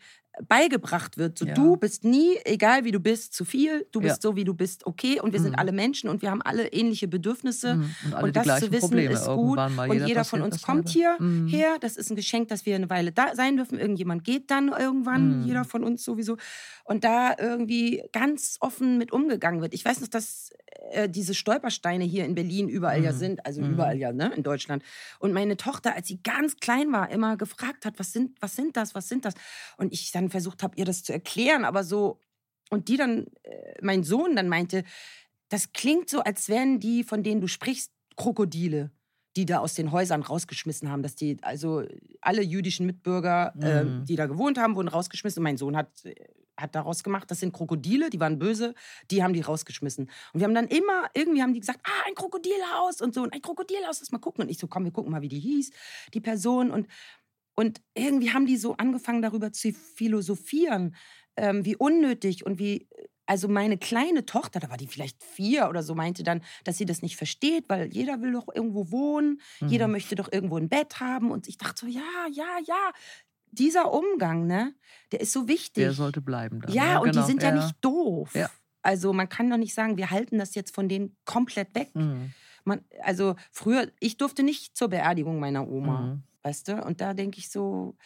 beigebracht wird. So, ja. du bist nie, egal wie du bist, zu viel. Du bist ja. so, wie du bist, okay. Und wir mhm. sind alle Menschen und wir haben alle ähnliche Bedürfnisse. Mhm. Und, und das zu wissen Probleme. ist gut. und jeder, jeder von uns kommt hier mhm. her. Das ist ein Geschenk, dass wir eine Weile da sein dürfen. Irgendjemand geht dann irgendwann. Mhm. Jeder von uns sowieso. Und da irgendwie ganz offen mit umgegangen wird. Ich weiß noch, dass äh, diese Stolpersteine hier in Berlin überall ja mhm. sind. Also mhm. überall ja, ne, in Deutschland. Und meine Tochter, als sie ganz klein war, immer gefragt hat, was sind, was sind das, was sind das? Und ich dann versucht habe, ihr das zu erklären, aber so, und die dann, äh, mein Sohn dann meinte, das klingt so, als wären die, von denen du sprichst, Krokodile die da aus den Häusern rausgeschmissen haben, dass die, also alle jüdischen Mitbürger, äh, mhm. äh, die da gewohnt haben, wurden rausgeschmissen. Und mein Sohn hat, hat daraus gemacht, das sind Krokodile, die waren böse, die haben die rausgeschmissen. Und wir haben dann immer, irgendwie haben die gesagt, ah, ein Krokodilhaus und so, und ein Krokodilhaus, lass mal gucken. Und ich so, komm, wir gucken mal, wie die hieß, die Person. Und und irgendwie haben die so angefangen, darüber zu philosophieren, ähm, wie unnötig und wie. Also meine kleine Tochter, da war die vielleicht vier oder so, meinte dann, dass sie das nicht versteht, weil jeder will doch irgendwo wohnen, mhm. jeder möchte doch irgendwo ein Bett haben. Und ich dachte so, ja, ja, ja, dieser Umgang, ne, der ist so wichtig.
Der sollte bleiben. Dann.
Ja, ja und genau. die sind ja, ja, nicht doof.
Ja.
also man kann doch nicht sagen, wir halten das jetzt von denen komplett weg.
Mhm.
Man, also früher, ich durfte nicht zur Beerdigung meiner Oma,
Mhm.
Weißt du? Und da denke ich so,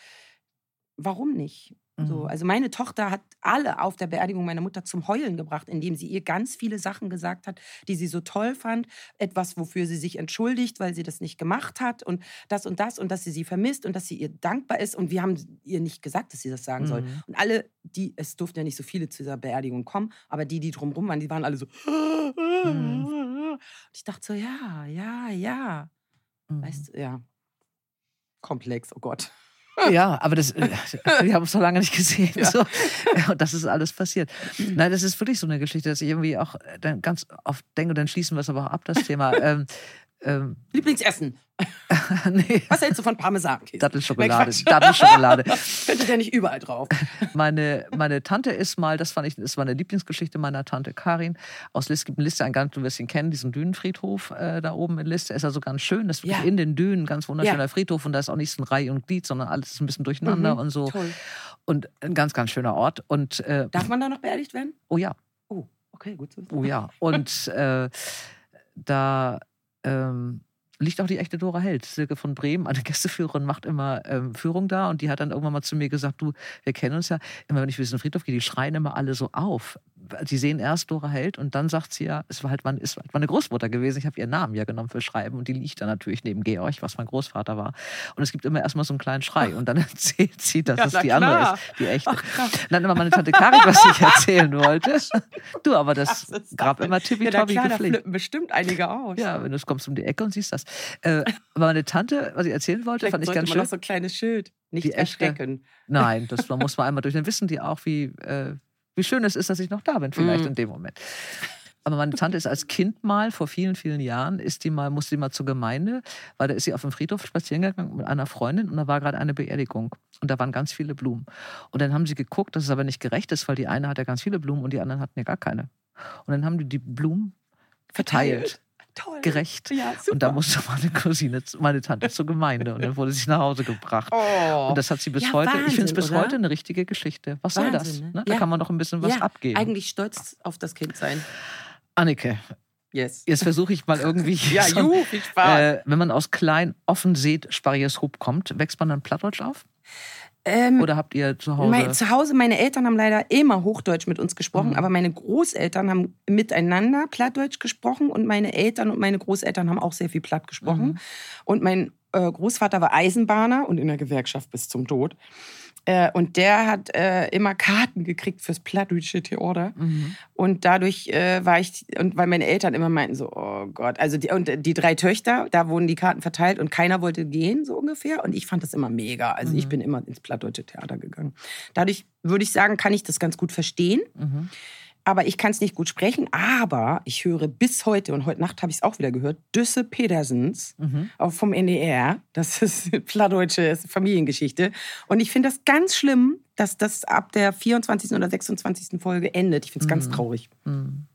warum nicht? So,
Mhm.
also meine Tochter hat alle auf der Beerdigung meiner Mutter zum Heulen gebracht, indem sie ihr ganz viele Sachen gesagt hat, die sie so toll fand, etwas, wofür sie sich entschuldigt, weil sie das nicht gemacht hat und das und das und dass sie sie vermisst und dass sie ihr dankbar ist und wir haben ihr nicht gesagt, dass sie das sagen soll.
Mhm.
Und alle, die, es durften ja nicht so viele zu dieser Beerdigung kommen, aber die, die drumherum waren, die waren alle so.
Mhm. *laughs*
Und ich dachte so, ja, ja, ja.
Mhm.
Weißt du, ja. Komplex, oh Gott.
Ja, aber das, äh, wir haben es so lange nicht gesehen.
Ja.
So. Und das ist alles passiert. Nein, das ist wirklich so eine Geschichte, dass ich irgendwie auch äh, dann ganz oft denke, und dann schließen wir es aber auch ab, das Thema. ähm, ähm,
Lieblingsessen. *laughs*
nee,
Was hältst du von Parmesan?
Dattelschokolade.
Nee.
Dattelschokolade. *laughs*
Könnte der nicht überall drauf. *laughs*
Meine, meine Tante ist mal, das fand ich, das war eine Lieblingsgeschichte meiner Tante Karin aus List. gibt in Liste, ein ganz, du wirst ihn kennen, diesen Dünenfriedhof äh, da oben in Liste. Ist also ganz schön. Das ist
Ja.
in den Dünen, ganz wunderschöner
Ja.
Friedhof. Und da ist auch nicht so ein Reihe und Glied, sondern alles ist ein bisschen durcheinander
Mhm,
und so.
Toll.
Und ein ganz, ganz schöner Ort. Und äh,
Darf man da noch beerdigt werden?
oh ja,
Oh, okay, gut wissen.
Oh ja. Und äh, da ähm, liegt auch die echte Dora Held. Silke von Bremen, eine *laughs* Gästeführerin, macht immer ähm, Führung da und die hat dann irgendwann mal zu mir gesagt, du, wir kennen uns ja, immer wenn ich durch den Friedhof gehe, die schreien immer alle so auf. Die sehen erst Dora Held und dann sagt sie ja, es war halt meine, es war halt meine Großmutter gewesen. Ich habe ihren Namen ja genommen für Schreiben und die liegt da natürlich neben Georg, was mein Großvater war. Und es gibt immer erstmal so einen kleinen Schrei und dann *laughs* erzählt sie, dass
Ja,
es die andere
klar.
ist, die echte.
Ach.
Und dann immer meine Tante Karin, was ich erzählen wollte. *laughs* Du, aber das
das
gab immer
Ja,
tippitoppi
klar, da flippen bestimmt einige aus.
Ja, wenn du kommst um die Ecke und siehst das. Äh, aber meine Tante, was ich erzählen wollte,
Vielleicht
fand ich ganz
man
schön.
noch so ein kleines Schild. Nicht
Die echte.
erschrecken.
Nein, *laughs* das man muss man einmal durch. Dann wissen die auch, wie, äh, wie schön es ist, dass ich noch da bin, vielleicht
Mhm.
in dem Moment. Aber meine Tante ist als Kind mal, vor vielen, vielen Jahren, ist die mal, musste die mal zur Gemeinde, weil da ist sie auf dem Friedhof spazieren gegangen mit einer Freundin und da war gerade eine Beerdigung. Und da waren ganz viele Blumen. Und dann haben sie geguckt, dass es aber nicht gerecht ist, weil die eine hat ja ganz viele Blumen und die anderen hatten ja gar keine. Und dann haben die die Blumen verteilt,
Toll.
gerecht.
Ja.
Und da musste meine Cousine, meine Tante *laughs* zur Gemeinde und dann wurde sie nach Hause gebracht.
Oh.
Und das hat sie bis
Ja,
heute, ich finde es
Wahnsinn,
bis
oder?
heute eine richtige Geschichte. Was soll das?
Wahnsinn, ne?
Ne? Da
Ja.
kann man noch ein bisschen was abgeben.
Eigentlich stolz auf das Kind sein.
Annike,
Yes.
jetzt versuche ich mal irgendwie. *laughs*
Ja,
so,
juhu, viel Spaß.
äh, wenn man aus klein offen seht, sparriges Hub kommt, wächst man dann Plattdeutsch auf?
Ähm,
Oder habt ihr zu Hause?
Mein, zu Hause, meine Eltern haben leider immer Hochdeutsch mit uns gesprochen,
Mhm.
aber meine Großeltern haben miteinander Plattdeutsch gesprochen und meine Eltern und meine Großeltern haben auch sehr viel Platt gesprochen.
Mhm.
Und mein äh, Großvater war Eisenbahner und in der Gewerkschaft bis zum Tod. Äh, und der hat äh, immer Karten gekriegt fürs Plattdeutsche Theater.
Mhm.
Und dadurch äh, war ich, und weil meine Eltern immer meinten so, oh Gott, also die, und die drei Töchter, da wurden die Karten verteilt und keiner wollte gehen, so ungefähr. Und ich fand das immer mega. Also ich
Mhm.
bin immer ins Plattdeutsche Theater gegangen. Dadurch würde ich sagen, kann ich das ganz gut verstehen.
Mhm.
Aber ich kann es nicht gut sprechen. Aber ich höre bis heute, und heute Nacht habe ich es auch wieder gehört, Düsse Pedersens
Mhm.
vom NDR. Das *laughs* ist plattdeutsche Familiengeschichte. Und ich finde das ganz schlimm, dass das ab der 24. oder 26. Folge endet. Ich finde es ganz
Mhm.
traurig.
Mhm.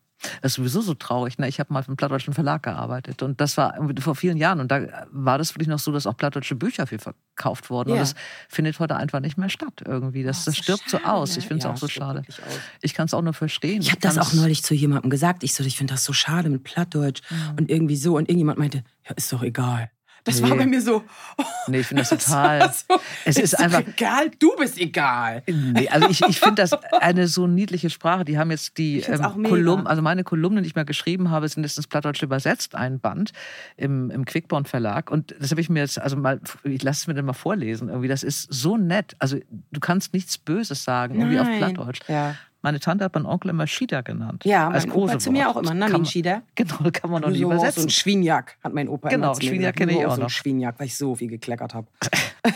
Das ist sowieso so traurig. Ne? Ich habe mal für einen plattdeutschen Verlag gearbeitet und das war vor vielen Jahren. Und da war das wirklich noch so, dass auch plattdeutsche Bücher viel verkauft wurden. Und
Ja.
das findet heute einfach nicht mehr statt irgendwie. Das,
Oh,
das
so
stirbt so
schade,
aus.
ne?
Ich finde es
Ja,
auch so schade.
aus.
Ich kann es auch nur verstehen.
Ich habe das auch neulich zu jemandem gesagt. Ich so, ich finde das so schade mit Plattdeutsch
Mhm.
und irgendwie so. Und irgendjemand meinte, ja, ist doch egal. Das
Nee.
war bei mir so.
Nee, ich finde das *laughs*
das
total.
war so,
Es ist
doch
einfach-
egal. Du bist egal.
Nee, also ich, ich finde das eine so niedliche Sprache. Die haben jetzt die ähm. Kolumnen, also meine Kolumnen, die ich mal geschrieben habe, sind jetzt ins Plattdeutsch übersetzt, ein Band im, im Quickborn Verlag. Und das habe ich mir jetzt, also mal, ich lasse es mir dann mal vorlesen. Irgendwie, das ist so nett. Also du kannst nichts Böses sagen, irgendwie auf
Nein.
Plattdeutsch.
Ja,
Meine Tante hat meinen Onkel immer Shida genannt.
ja
als
mein Opa zu mir auch immer,
Kann man-
Schieder. *laughs*
Genau, kann man noch
Du
nicht
so, So
übersetzen.
ein Schwienjak hat mein Opa
Genau,
immer
Schwienjak
gesagt.
kenne ich auch
so ein
noch.
Schwienjak, weil ich so viel gekleckert habe. *laughs*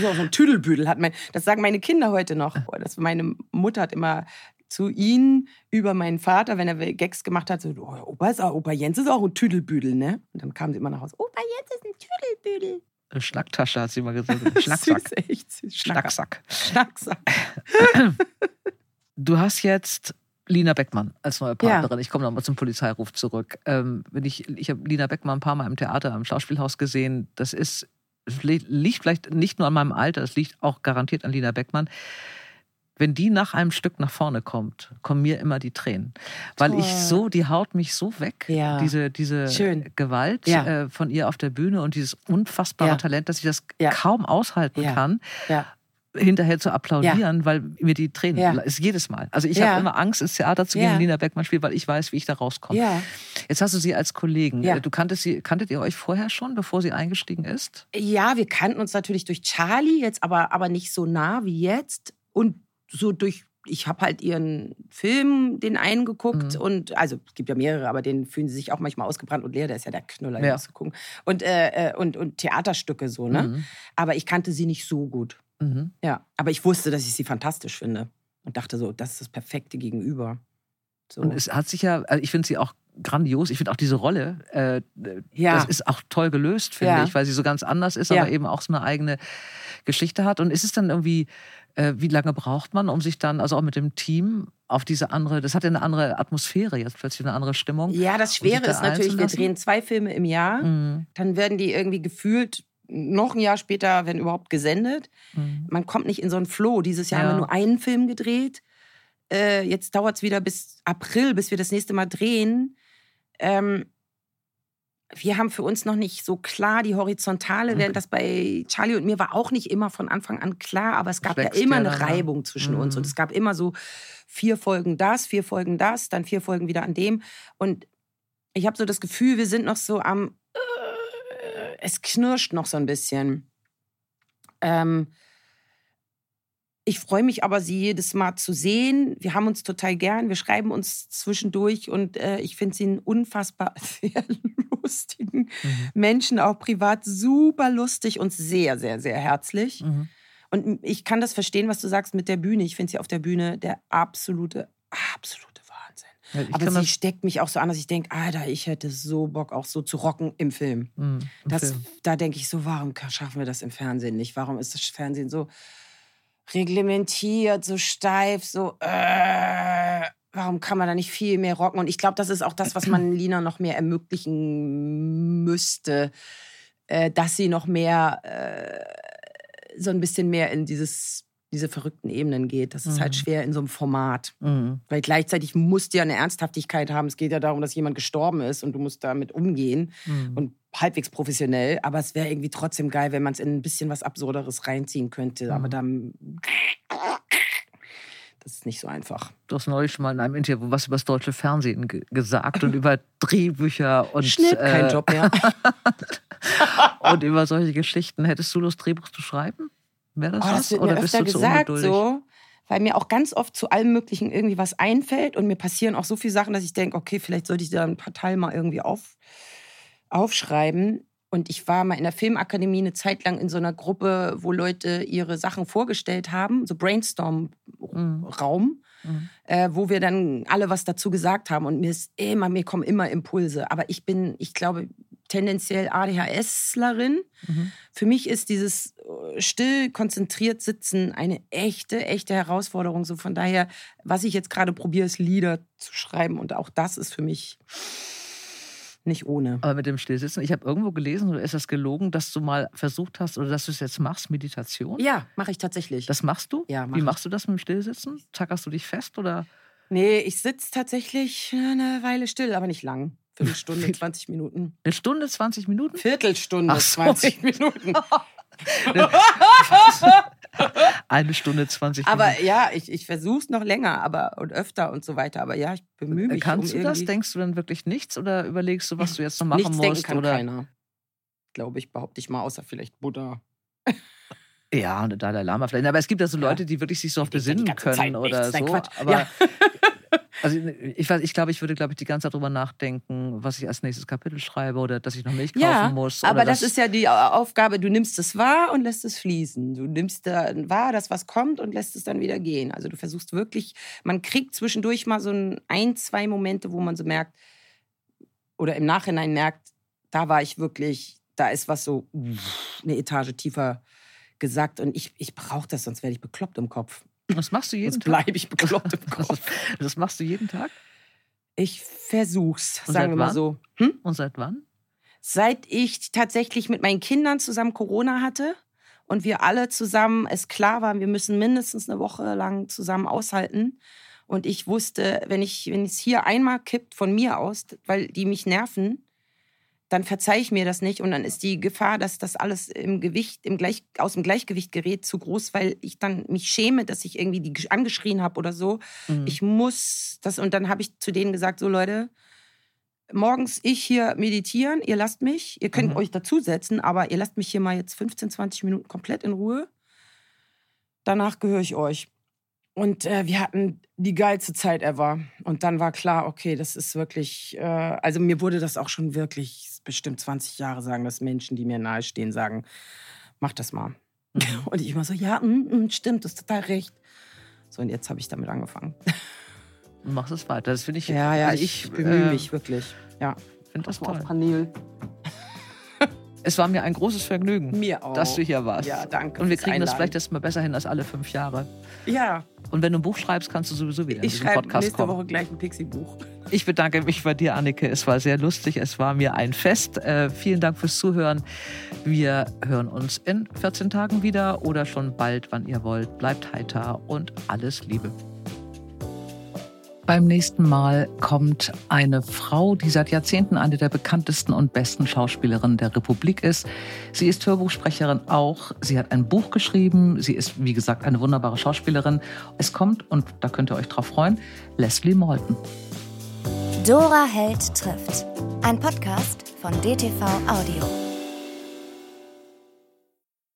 So ein Tüdelbüdel, hat mein, das sagen meine Kinder heute noch. Das, meine Mutter hat immer zu ihnen über meinen Vater, wenn er Gags gemacht hat, so, oh, Opa, ist auch, Opa Jens ist auch ein Tüdelbüdel, ne? Und dann kamen sie immer nach Hause, Opa Jens ist ein Tüdelbüdel.
Eine Schnacktasche hat sie immer gesagt. *laughs* Schnacksack.
Süß, echt.
Schnacksack.
Schnacksack.
Du hast jetzt Lina Beckmann als neue Partnerin. Ich komme nochmal zum Polizeiruf zurück. Ähm, wenn ich ich habe Lina Beckmann ein paar Mal im Theater, im Schauspielhaus gesehen. Das ist, liegt vielleicht nicht nur an meinem Alter, es liegt auch garantiert an Lina Beckmann. Wenn die nach einem Stück nach vorne kommt, kommen mir immer die Tränen. Weil
Toll.
ich so, die haut mich so weg,
Ja.
diese, diese
Schön.
Gewalt
Ja.
äh, von ihr auf der Bühne und dieses unfassbare
Ja.
Talent, dass ich das kaum aushalten kann, hinterher zu applaudieren, weil mir die Tränen,
Ja.
ist jedes Mal. Also ich habe immer Angst, ins Theater zu gehen, wenn Lina Beckmann spielt, weil ich weiß, wie ich da rauskomme. Jetzt hast du sie als Kollegen. Äh, Du kanntest sie, kanntet ihr euch vorher schon, bevor sie eingestiegen ist?
Ja, wir kannten uns natürlich durch Charlie, jetzt aber, aber nicht so nah wie jetzt. Und so durch, ich habe halt ihren Film, den einen geguckt.
Mhm.
Und also es gibt ja mehrere, aber den fühlen sie sich auch manchmal ausgebrannt und leer. Der ist ja der Knüller,
Ja.
zu gucken. Und, äh, äh, und, und Theaterstücke so, ne?
Mhm.
Aber ich kannte sie nicht so gut.
Mhm.
Ja. Aber ich wusste, dass ich sie fantastisch finde. Und dachte so, das ist das perfekte Gegenüber. So.
Und es hat sich ja, also ich finde sie auch grandios. Ich finde auch diese Rolle, äh,
Ja.
das ist auch toll gelöst, finde
Ja.
ich, weil sie so ganz anders ist,
Ja.
aber eben auch so eine eigene Geschichte hat. Und ist es dann irgendwie, äh, wie lange braucht man, um sich dann, also auch mit dem Team, auf diese andere, das hat ja eine andere Atmosphäre jetzt plötzlich, eine andere Stimmung.
ja, das
um
Schwere
da
ist natürlich, wir drehen zwei Filme im Jahr.
Mhm.
Dann werden die irgendwie gefühlt noch ein Jahr später, wenn überhaupt, gesendet.
Mhm.
Man kommt nicht in so einen Flow. Dieses Jahr
Ja.
haben wir nur einen Film gedreht. Äh, jetzt dauert es wieder bis April, bis wir das nächste Mal drehen. Ähm, wir haben für uns noch nicht so klar die Horizontale,
Okay.
während das bei Charlie und mir war auch nicht immer von Anfang an klar, aber es gab ja
wächst
immer
ja
eine
ne?
Reibung zwischen uns
Mhm.
und es gab immer so vier Folgen das, vier Folgen das, dann vier Folgen wieder an dem und ich habe so das Gefühl, wir sind noch so am, äh, es knirscht noch so ein bisschen. Ähm, ich freue mich aber, sie jedes Mal zu sehen. Wir haben uns total gern. Wir schreiben uns zwischendurch und äh, ich finde sie einen unfassbar *laughs* sehr lustigen
Mhm.
Menschen, auch privat super lustig und sehr, sehr, sehr herzlich.
Mhm.
Und ich kann das verstehen, was du sagst mit der Bühne. Ich finde sie auf der Bühne der absolute, absolute Wahnsinn.
Ja,
aber sie
das-
steckt mich auch so an, dass ich denke, Alter, ich hätte so Bock, auch so zu rocken im Film.
Mhm. Im
Das,
Film.
da denke ich so, warum schaffen wir das im Fernsehen nicht? Warum ist das Fernsehen so reglementiert, so steif, so, äh, warum kann man da nicht viel mehr rocken? Und ich glaube, das ist auch das, was man *clears throat* Lina noch mehr ermöglichen müsste, äh, dass sie noch mehr, äh, so ein bisschen mehr in dieses, diese verrückten Ebenen geht. Das ist halt
Mhm.
schwer in so einem Format.
Mhm.
Weil gleichzeitig musst du ja eine Ernsthaftigkeit haben. Es geht ja darum, dass jemand gestorben ist und du musst damit umgehen
Mhm.
und halbwegs professionell. Aber es wäre irgendwie trotzdem geil, wenn man es in ein bisschen was Absurderes reinziehen könnte. Aber
Mhm.
dann. Das ist nicht so einfach.
Du hast neulich schon mal in einem Interview was über das deutsche Fernsehen ge gesagt und über Drehbücher und,
Schnitt, kein
äh,
Job mehr. *laughs*
und über solche Geschichten. Hättest du Lust, Drehbuch zu schreiben? Wäre das
Oh,
was?
das wird
Oder
mir
bist
öfter
du
gesagt so, weil mir auch ganz oft zu allem Möglichen irgendwie was einfällt und mir passieren auch so viele Sachen, dass ich denke, okay, vielleicht sollte ich da ein paar Teile mal irgendwie auf, aufschreiben. Und ich war mal in der Filmakademie eine Zeit lang in so einer Gruppe, wo Leute ihre Sachen vorgestellt haben, so Brainstorm-Raum,
Mhm.
äh, wo wir dann alle was dazu gesagt haben. Und mir ist immer, mir kommen immer Impulse. Aber ich bin, ich glaube, tendenziell ADHSlerin.
Mhm.
Für mich ist dieses äh, still, konzentriert sitzen eine echte, echte Herausforderung. So von daher, was ich jetzt gerade probiere, ist Lieder zu schreiben. Und auch das ist für mich nicht ohne.
Aber mit dem Stillsitzen, ich habe irgendwo gelesen, oder ist das gelogen, dass du mal versucht hast oder dass du es jetzt machst, Meditation?
Ja, mache ich tatsächlich.
Das machst du?
Ja, mach
Wie
ich.
machst du das mit dem Stillsitzen? Zackerst du dich fest oder?
nee, ich sitze tatsächlich eine Weile still, aber nicht lang. Viertelstunde, *laughs* 20 Minuten.
Eine Stunde, 20 Minuten?
Viertelstunde,
Ach, sorry.
20 Minuten. *laughs* *laughs*
Eine Stunde, 20
Aber
Minuten.
ja, ich, ich versuche es noch länger aber, und öfter und so weiter. Aber ja, ich bemühe mich.
Kannst
um
du das? Denkst du dann wirklich nichts oder überlegst du, was du jetzt noch machen
Nichts denken
musst?
kann
oder?
keiner. Glaube ich, behaupte ich mal, außer vielleicht Buddha.
Ja, und der Dalai Lama vielleicht. Aber es gibt ja so. Leute, die wirklich sich so auf
denken die
besinnen
ganze Zeit
können oder
nichts,
so. Aber
Ja.
Also ich, weiß, ich glaube, ich würde, glaube ich, die ganze Zeit drüber nachdenken, was ich als nächstes Kapitel schreibe oder dass ich noch Milch kaufen
Ja,
muss.
aber
oder
das ist ja die Aufgabe, du nimmst es wahr und lässt es fließen. Du nimmst dann wahr, dass was kommt und lässt es dann wieder gehen. Also du versuchst wirklich, man kriegt zwischendurch mal so ein, ein zwei Momente, wo man so merkt, oder im Nachhinein merkt, da war ich wirklich, da ist was so eine Etage tiefer gesagt und ich, ich brauche das, sonst werde ich bekloppt im Kopf.
Das machst du jeden
Sonst
Tag.
bleibe ich bekloppt im *laughs* Kopf.
Das machst du jeden Tag?
Ich versuch's,
Und
sagen wir mal
wann?
so. Hm?
Und seit wann?
Seit ich tatsächlich mit meinen Kindern zusammen Corona hatte und wir alle zusammen, es klar war, wir müssen mindestens eine Woche lang zusammen aushalten. Und ich wusste, wenn ich wenn es hier einmal kippt von mir aus, weil die mich nerven, dann verzeihe ich mir das nicht und dann ist die Gefahr, dass das alles im Gewicht, im Gleich, aus dem Gleichgewicht gerät, zu groß, weil ich dann mich schäme, dass ich irgendwie die angeschrien habe oder so. Mhm. Ich muss das und dann habe ich zu denen gesagt, so Leute, morgens ich hier meditieren, ihr lasst mich, ihr könnt mhm. euch dazusetzen, aber ihr lasst mich hier mal jetzt 15, 20 Minuten komplett in Ruhe. Danach gehöre ich euch. Und äh, wir hatten die geilste Zeit ever. Und dann war klar, okay, das ist wirklich, äh, also mir wurde das auch schon wirklich bestimmt 20 Jahre sagen, dass Menschen, die mir nahestehen, sagen, mach das mal. Mhm. Und ich immer so, ja, mm, mm, stimmt, das ist total recht. So, und jetzt habe ich damit angefangen.
Machst es weiter. Das finde ich.
Ja, ja, ich, ich bemühe äh, mich wirklich. Ja.
Finde das toll. Auf Panel. *laughs* Es war mir ein großes Vergnügen,
mir auch.
dass du hier warst.
Ja, danke.
Und wir kriegen das vielleicht erst mal besser hin als alle fünf Jahre.
Ja.
Und wenn du ein Buch schreibst, kannst du sowieso wieder
ich in diesen Podcast nächste kommen. nächste Woche gleich ein Pixie-Buch.
Ich bedanke mich bei dir, Annike. Es war sehr lustig. Es war mir ein Fest. Äh, vielen Dank fürs Zuhören. Wir hören uns in 14 Tagen wieder oder schon bald, wann ihr wollt. Bleibt heiter und alles Liebe. Beim nächsten Mal kommt eine Frau, die seit Jahrzehnten eine der bekanntesten und besten Schauspielerinnen der Republik ist. Sie ist Hörbuchsprecherin auch. Sie hat ein Buch geschrieben. Sie ist, wie gesagt, eine wunderbare Schauspielerin. Es kommt, und da könnt ihr euch drauf freuen, Leslie Malton.
Dora Held trifft. Ein Podcast von DTV Audio.